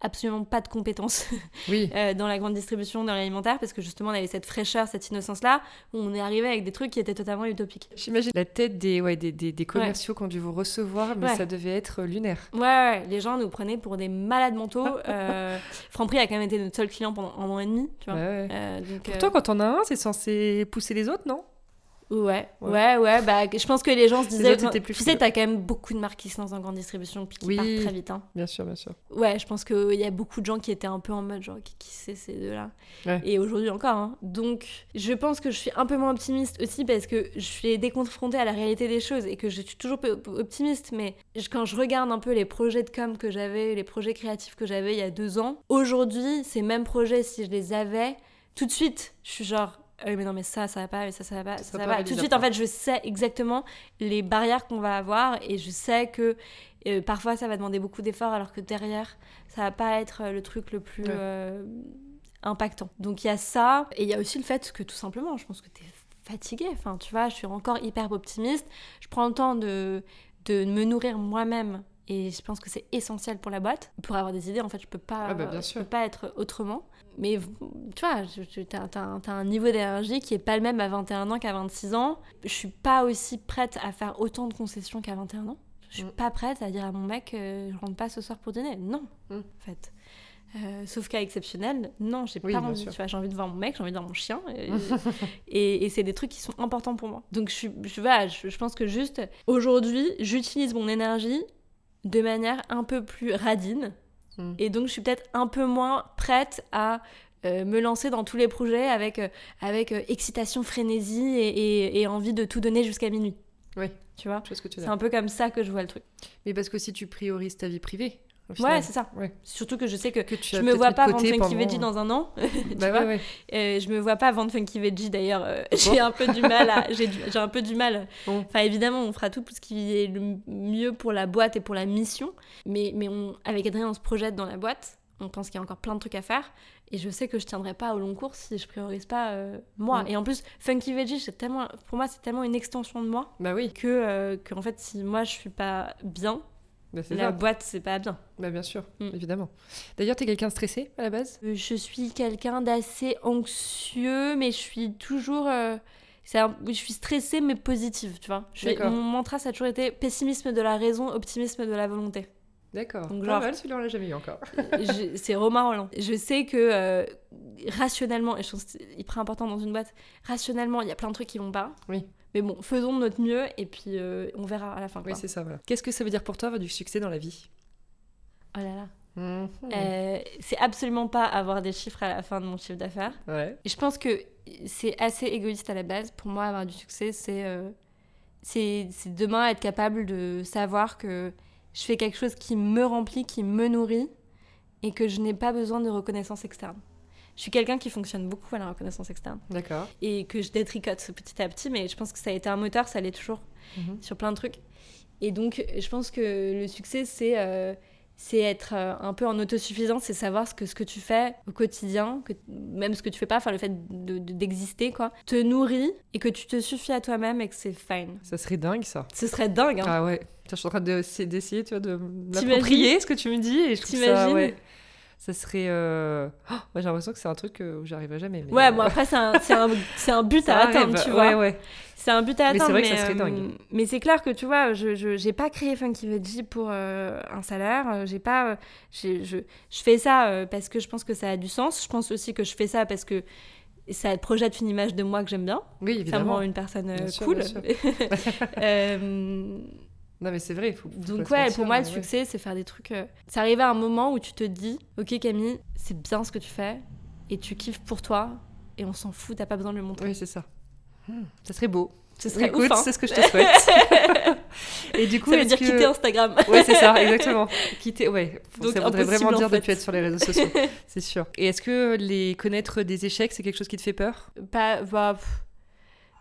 absolument pas de compétences <laughs> euh, dans la grande distribution, dans l'alimentaire, parce que justement on avait cette fraîcheur, cette innocence-là, où on est arrivé avec des trucs qui étaient totalement utopiques. J'imagine la tête des, ouais, des, des, commerciaux qui ont dû vous recevoir, mais ça devait être lunaire. Ouais, les gens nous prenaient pour des malades mentaux. <laughs> euh, Franprix a quand même été notre seul client pendant un an et demi, tu vois. Euh, pour toi, quand on a un, c'est censé pousser les autres, non? Ouais, ouais, ouais, bah, je pense que les gens se disaient. plus tu sais, t'as quand même beaucoup de marques qui sont en grande distribution puis qui oui, partent très vite. Hein. Bien sûr, bien sûr. Ouais, je pense qu'il y a beaucoup de gens qui étaient un peu en mode genre, qui, qui c'est ces deux-là Et aujourd'hui encore. Hein. Donc, je pense que je suis un peu moins optimiste aussi parce que je suis déconfrontée à la réalité des choses et que je suis toujours optimiste. Mais quand je regarde un peu les projets de com que j'avais, les projets créatifs que j'avais il y a deux ans, aujourd'hui, ces mêmes projets, si je les avais, tout de suite, je suis genre euh, mais non mais ça ça va pas ça ça va pas ça, va pas tout de suite en fait je sais exactement les barrières qu'on va avoir et je sais que euh, parfois ça va demander beaucoup d'efforts alors que derrière ça va pas être euh, le truc le plus impactant. Donc il y a ça et il y a aussi le fait que tout simplement je pense que tu es fatiguée. Enfin tu vois je suis encore hyper optimiste. Je prends le temps de de me nourrir moi-même et je pense que c'est essentiel pour la boîte. Pour avoir des idées, en fait, je peux pas, ah bah, peux pas être autrement. Mais tu vois, tu as, un niveau d'énergie qui est pas le même à 21 ans qu'à 26 ans. Je suis pas aussi prête à faire autant de concessions qu'à 21 ans. Je suis mm. pas prête à dire à mon mec, euh, je rentre pas ce soir pour dîner. Non, mm. en fait. Euh, sauf cas exceptionnel, non, j'ai pas envie. Tu vois, j'ai envie de voir mon mec, j'ai envie de voir mon chien, et, <laughs> et, c'est des trucs qui sont importants pour moi. Donc je, je, voilà, je, je pense que juste aujourd'hui, j'utilise mon énergie de manière un peu plus radine. Hmm. Et donc, je suis peut-être un peu moins prête à euh, me lancer dans tous les projets avec, euh, avec euh, excitation, frénésie et, envie de tout donner jusqu'à minuit. Oui. Tu vois? C'est un peu comme ça que je vois le truc. Mais parce que si tu priorises ta vie privée, Ouais, c'est ça. Surtout que je sais que, je me vois pas vendre Funky Veggie dans un an. bah <laughs> ouais, ouais. Euh, je me vois pas vendre Funky Veggie d'ailleurs. Euh, <laughs> j'ai un peu du mal à. J'ai un peu du mal. Enfin, évidemment, on fera tout pour ce qui est le mieux pour la boîte et pour la mission. Mais, mais on, avec Adrien, on se projette dans la boîte. On pense qu'il y a encore plein de trucs à faire. Et je sais que je tiendrai pas au long cours si je priorise pas euh, moi. Mm. Et en plus, Funky Veggie, c'est tellement, pour moi, c'est tellement une extension de moi. Bah oui. Que, que, en fait, si moi je suis pas bien, bah, la boîte, c'est pas bien. Bah, bien sûr, mm. évidemment. D'ailleurs, tu es quelqu'un stressé à la base? Euh, Je suis quelqu'un d'assez anxieux, mais je suis toujours. Euh, je suis stressée, mais positive, tu vois. Mon mantra, ça a toujours été pessimisme de la raison, optimisme de la volonté. D'accord. Donc, genre, celui-là, on l'a jamais eu encore. <laughs> c'est Romain Roland. Je sais que euh, rationnellement, et je pense que c'est hyper important dans une boîte, rationnellement, il y a plein de trucs qui vont pas. Oui. Mais bon, faisons de notre mieux et puis euh, on verra à la fin. Oui, c'est ça, voilà. Qu'est-ce que ça veut dire pour toi avoir du succès dans la vie? Oh là là. Mhm. Euh, c'est absolument pas avoir des chiffres à la fin de mon chiffre d'affaires. Ouais. Je pense que c'est assez égoïste à la base. Pour moi, avoir du succès, c'est euh, c'est demain être capable de savoir que je fais quelque chose qui me remplit, qui me nourrit et que je n'ai pas besoin de reconnaissance externe. Je suis quelqu'un qui fonctionne beaucoup à la reconnaissance externe. D'accord. Et que je détricote petit à petit, mais je pense que ça a été un moteur, ça l'est toujours mhm. sur plein de trucs. Et donc, je pense que le succès, c'est euh, c'est être euh, un peu en autosuffisance, c'est savoir ce que, ce que tu fais au quotidien, que, même ce que tu fais pas, enfin le fait d'exister, quoi, te nourrit et que tu te suffis à toi-même et que c'est fine. Ça serait dingue, ça. Ce serait dingue, hein. Ah ouais. Je suis en train d'essayer, tu vois, de m'approprier ce que tu me dis et je trouve ça, ouais ça serait. Euh... Oh, j'ai l'impression que c'est un truc où j'arriverai jamais. Mais... Ouais, bon, après, c'est un, un, un, but <laughs> à atteindre, tu vois. Ouais, ouais. C'est un but à atteindre. Mais c'est vrai que ça serait dingue. Euh, mais c'est clair que, tu vois, je n'ai pas créé Funky Veggie pour euh, un salaire. Euh, j'ai pas. je, je fais ça parce que je pense que ça a du sens. Je pense aussi que je fais ça parce que ça projette une image de moi que j'aime bien. Oui, évidemment. Ça me rend une personne cool. <laughs> <laughs> Non, mais c'est vrai. Faut, faut Donc ouais, pour moi, le ouais. succès, c'est faire des trucs... euh, C'est arriver à un moment où tu te dis, ok Camille, c'est bien ce que tu fais, et tu kiffes pour toi, et on s'en fout, t'as pas besoin de le montrer. Oui, c'est ça. Hmm, Ça serait beau. Ce serait Écoute, ouf, hein. c'est ce que je te souhaite. <laughs> Et du coup, Ça veut dire que- quitter Instagram. <laughs> Ouais, c'est ça, exactement. Quitter, ouais. Donc, ça voudrait vraiment en dire de plus être sur les réseaux sociaux, <laughs> c'est sûr. Et est-ce que les connaître des échecs, c'est quelque chose qui te fait peur? Pas, bah.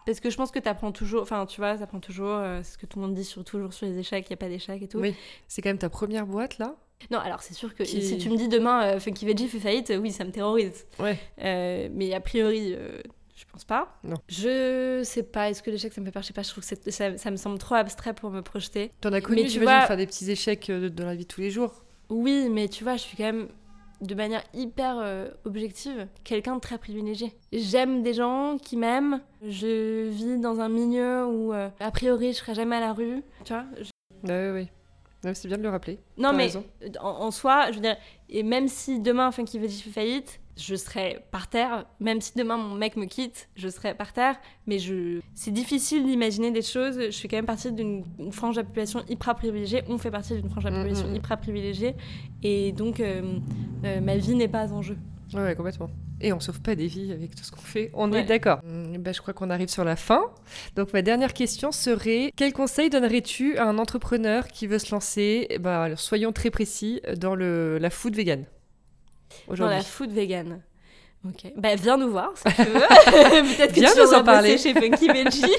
Parce que je pense que t'apprends toujours, enfin tu vois, t'apprends toujours, euh, ce que tout le monde dit sur, toujours sur les échecs, il y a pas d'échecs et tout. Oui. C'est quand même ta première boîte là? Non, alors c'est sûr que Qui- si tu me dis demain euh, Funky Veggie fait faillite, oui, ça me terrorise. Ouais. Euh, mais a priori, euh, je pense pas. Non. Je sais pas, est-ce que l'échec ça me fait peur? Je sais pas, je trouve que ça, ça me semble trop abstrait pour me projeter. T'en as connu, tu j'imagine, vois- faire des petits échecs euh, dans la vie de tous les jours? Oui, mais tu vois, je suis quand même de manière hyper euh, objective quelqu'un de très privilégié. J'aime des gens qui m'aiment. Je vis dans un milieu où euh, a priori je serai jamais à la rue. Tu vois Bah oui, oui. C'est bien de le rappeler. Non mais en, en soi, je veux dire, et même si demain Funky Veggie fait faillite, je serai par terre. Même si demain mon mec me quitte, je serai par terre. Mais je, c'est difficile d'imaginer des choses. Je suis quand même partie d'une une frange de la population hyper privilégiée. On fait partie d'une frange de la Mm, population mm, mm. hyper privilégiée, et donc euh, euh, ma vie n'est pas en jeu. Ouais, complètement. Et on sauve pas des vies avec tout ce qu'on fait, on Ouais. est d'accord. Bah, je crois qu'on arrive sur la fin. Donc ma dernière question serait, quel conseil donnerais-tu à un entrepreneur qui veut se lancer, eh ben, alors, soyons très précis, dans le, la food vegan Dans aujourd'hui la food vegan. Ok. Bah, viens nous voir si tu veux. <laughs> Peut-être que Viens tu nous en parler. chez Funky Veggie.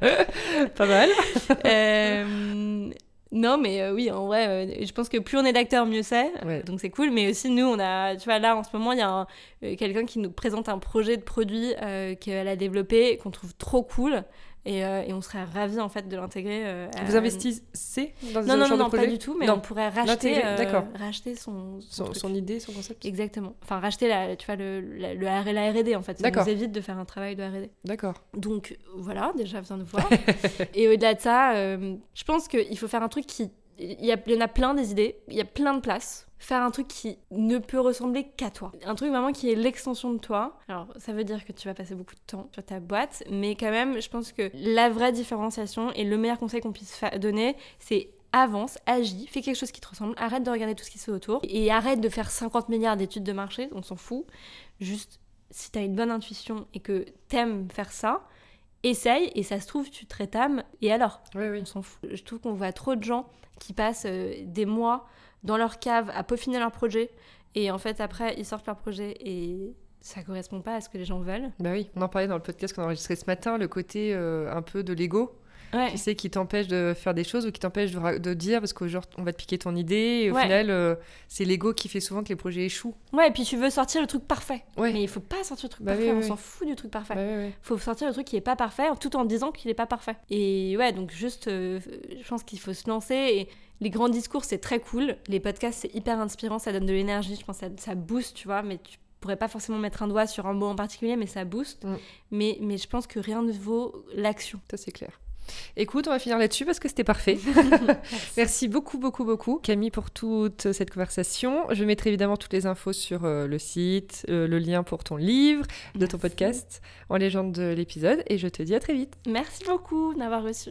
<laughs> Pas mal. <laughs> Euh, non, mais euh, oui, en vrai, euh, je pense que plus on est d'acteurs, mieux c'est. Ouais. Donc c'est cool. Mais aussi, nous, on a, tu vois, là, en ce moment, il y a euh, quelqu'un qui nous présente un projet de produit qu'elle a développé, qu'on trouve trop cool. Et, euh, et on serait ravis, en fait, de l'intégrer. euh, Vous investissez dans Non, ce non, non, de non, pas du tout. Mais Non. on pourrait racheter, euh, racheter son, son son, idée, son concept Exactement. Enfin, racheter la, tu vois, le, la, le R- la R&D, en fait. Ça D'accord. nous évite de faire un travail de R&D. D'accord. Donc voilà, déjà, viens nous voir. <laughs> et au-delà de ça, je pense qu'il faut faire un truc qui... Il y, a- il y en a plein des idées, il y a plein de places. Faire un truc qui ne peut ressembler qu'à toi. Un truc vraiment qui est l'extension de toi. Alors, ça veut dire que tu vas passer beaucoup de temps sur ta boîte, mais quand même, je pense que la vraie différenciation et le meilleur conseil qu'on puisse donner, c'est avance, agis, fais quelque chose qui te ressemble, arrête de regarder tout ce qui se fait autour et arrête de faire 50 milliards d'études de marché, on s'en fout. Juste, si t'as une bonne intuition et que t'aimes faire ça, essaye et ça se trouve, tu te rétames et alors? Oui, oui. on s'en fout. Je trouve qu'on voit trop de gens qui passent euh, des mois dans leur cave à peaufiner leur projet et en fait après ils sortent leur projet et ça correspond pas à ce que les gens veulent. Bah oui, on en parlait dans le podcast qu'on a enregistré ce matin, le côté euh, un peu de l'ego, Ouais. tu sais, qui t'empêche de faire des choses ou qui t'empêche de, dire parce que genre on va te piquer ton idée et au Ouais. final euh, c'est l'ego qui fait souvent que les projets échouent. Ouais, et puis tu veux sortir le truc parfait. Ouais. Mais il faut pas sortir le truc Bah parfait, oui, on oui, s'en fout du truc parfait. Bah ouais. faut sortir le truc qui est pas parfait tout en disant qu'il est pas parfait. Et ouais, donc juste, euh, je pense qu'il faut se lancer. Et les grands discours, c'est très cool. Les podcasts, c'est hyper inspirant, ça donne de l'énergie. Je pense que ça, ça booste, tu vois. Mais tu pourrais pas forcément mettre un doigt sur un mot en particulier, mais ça booste. Mm. Mais, mais je pense que rien ne vaut l'action. Ça c'est clair. Écoute, on va finir là-dessus parce que c'était parfait. <laughs> <laughs> Merci beaucoup, beaucoup, beaucoup, Camille, pour toute cette conversation. Je mettrai évidemment toutes les infos sur euh, le site, euh, le lien pour ton livre, de ton podcast, en légende de l'épisode, et je te dis à très vite. Merci beaucoup d'avoir reçu.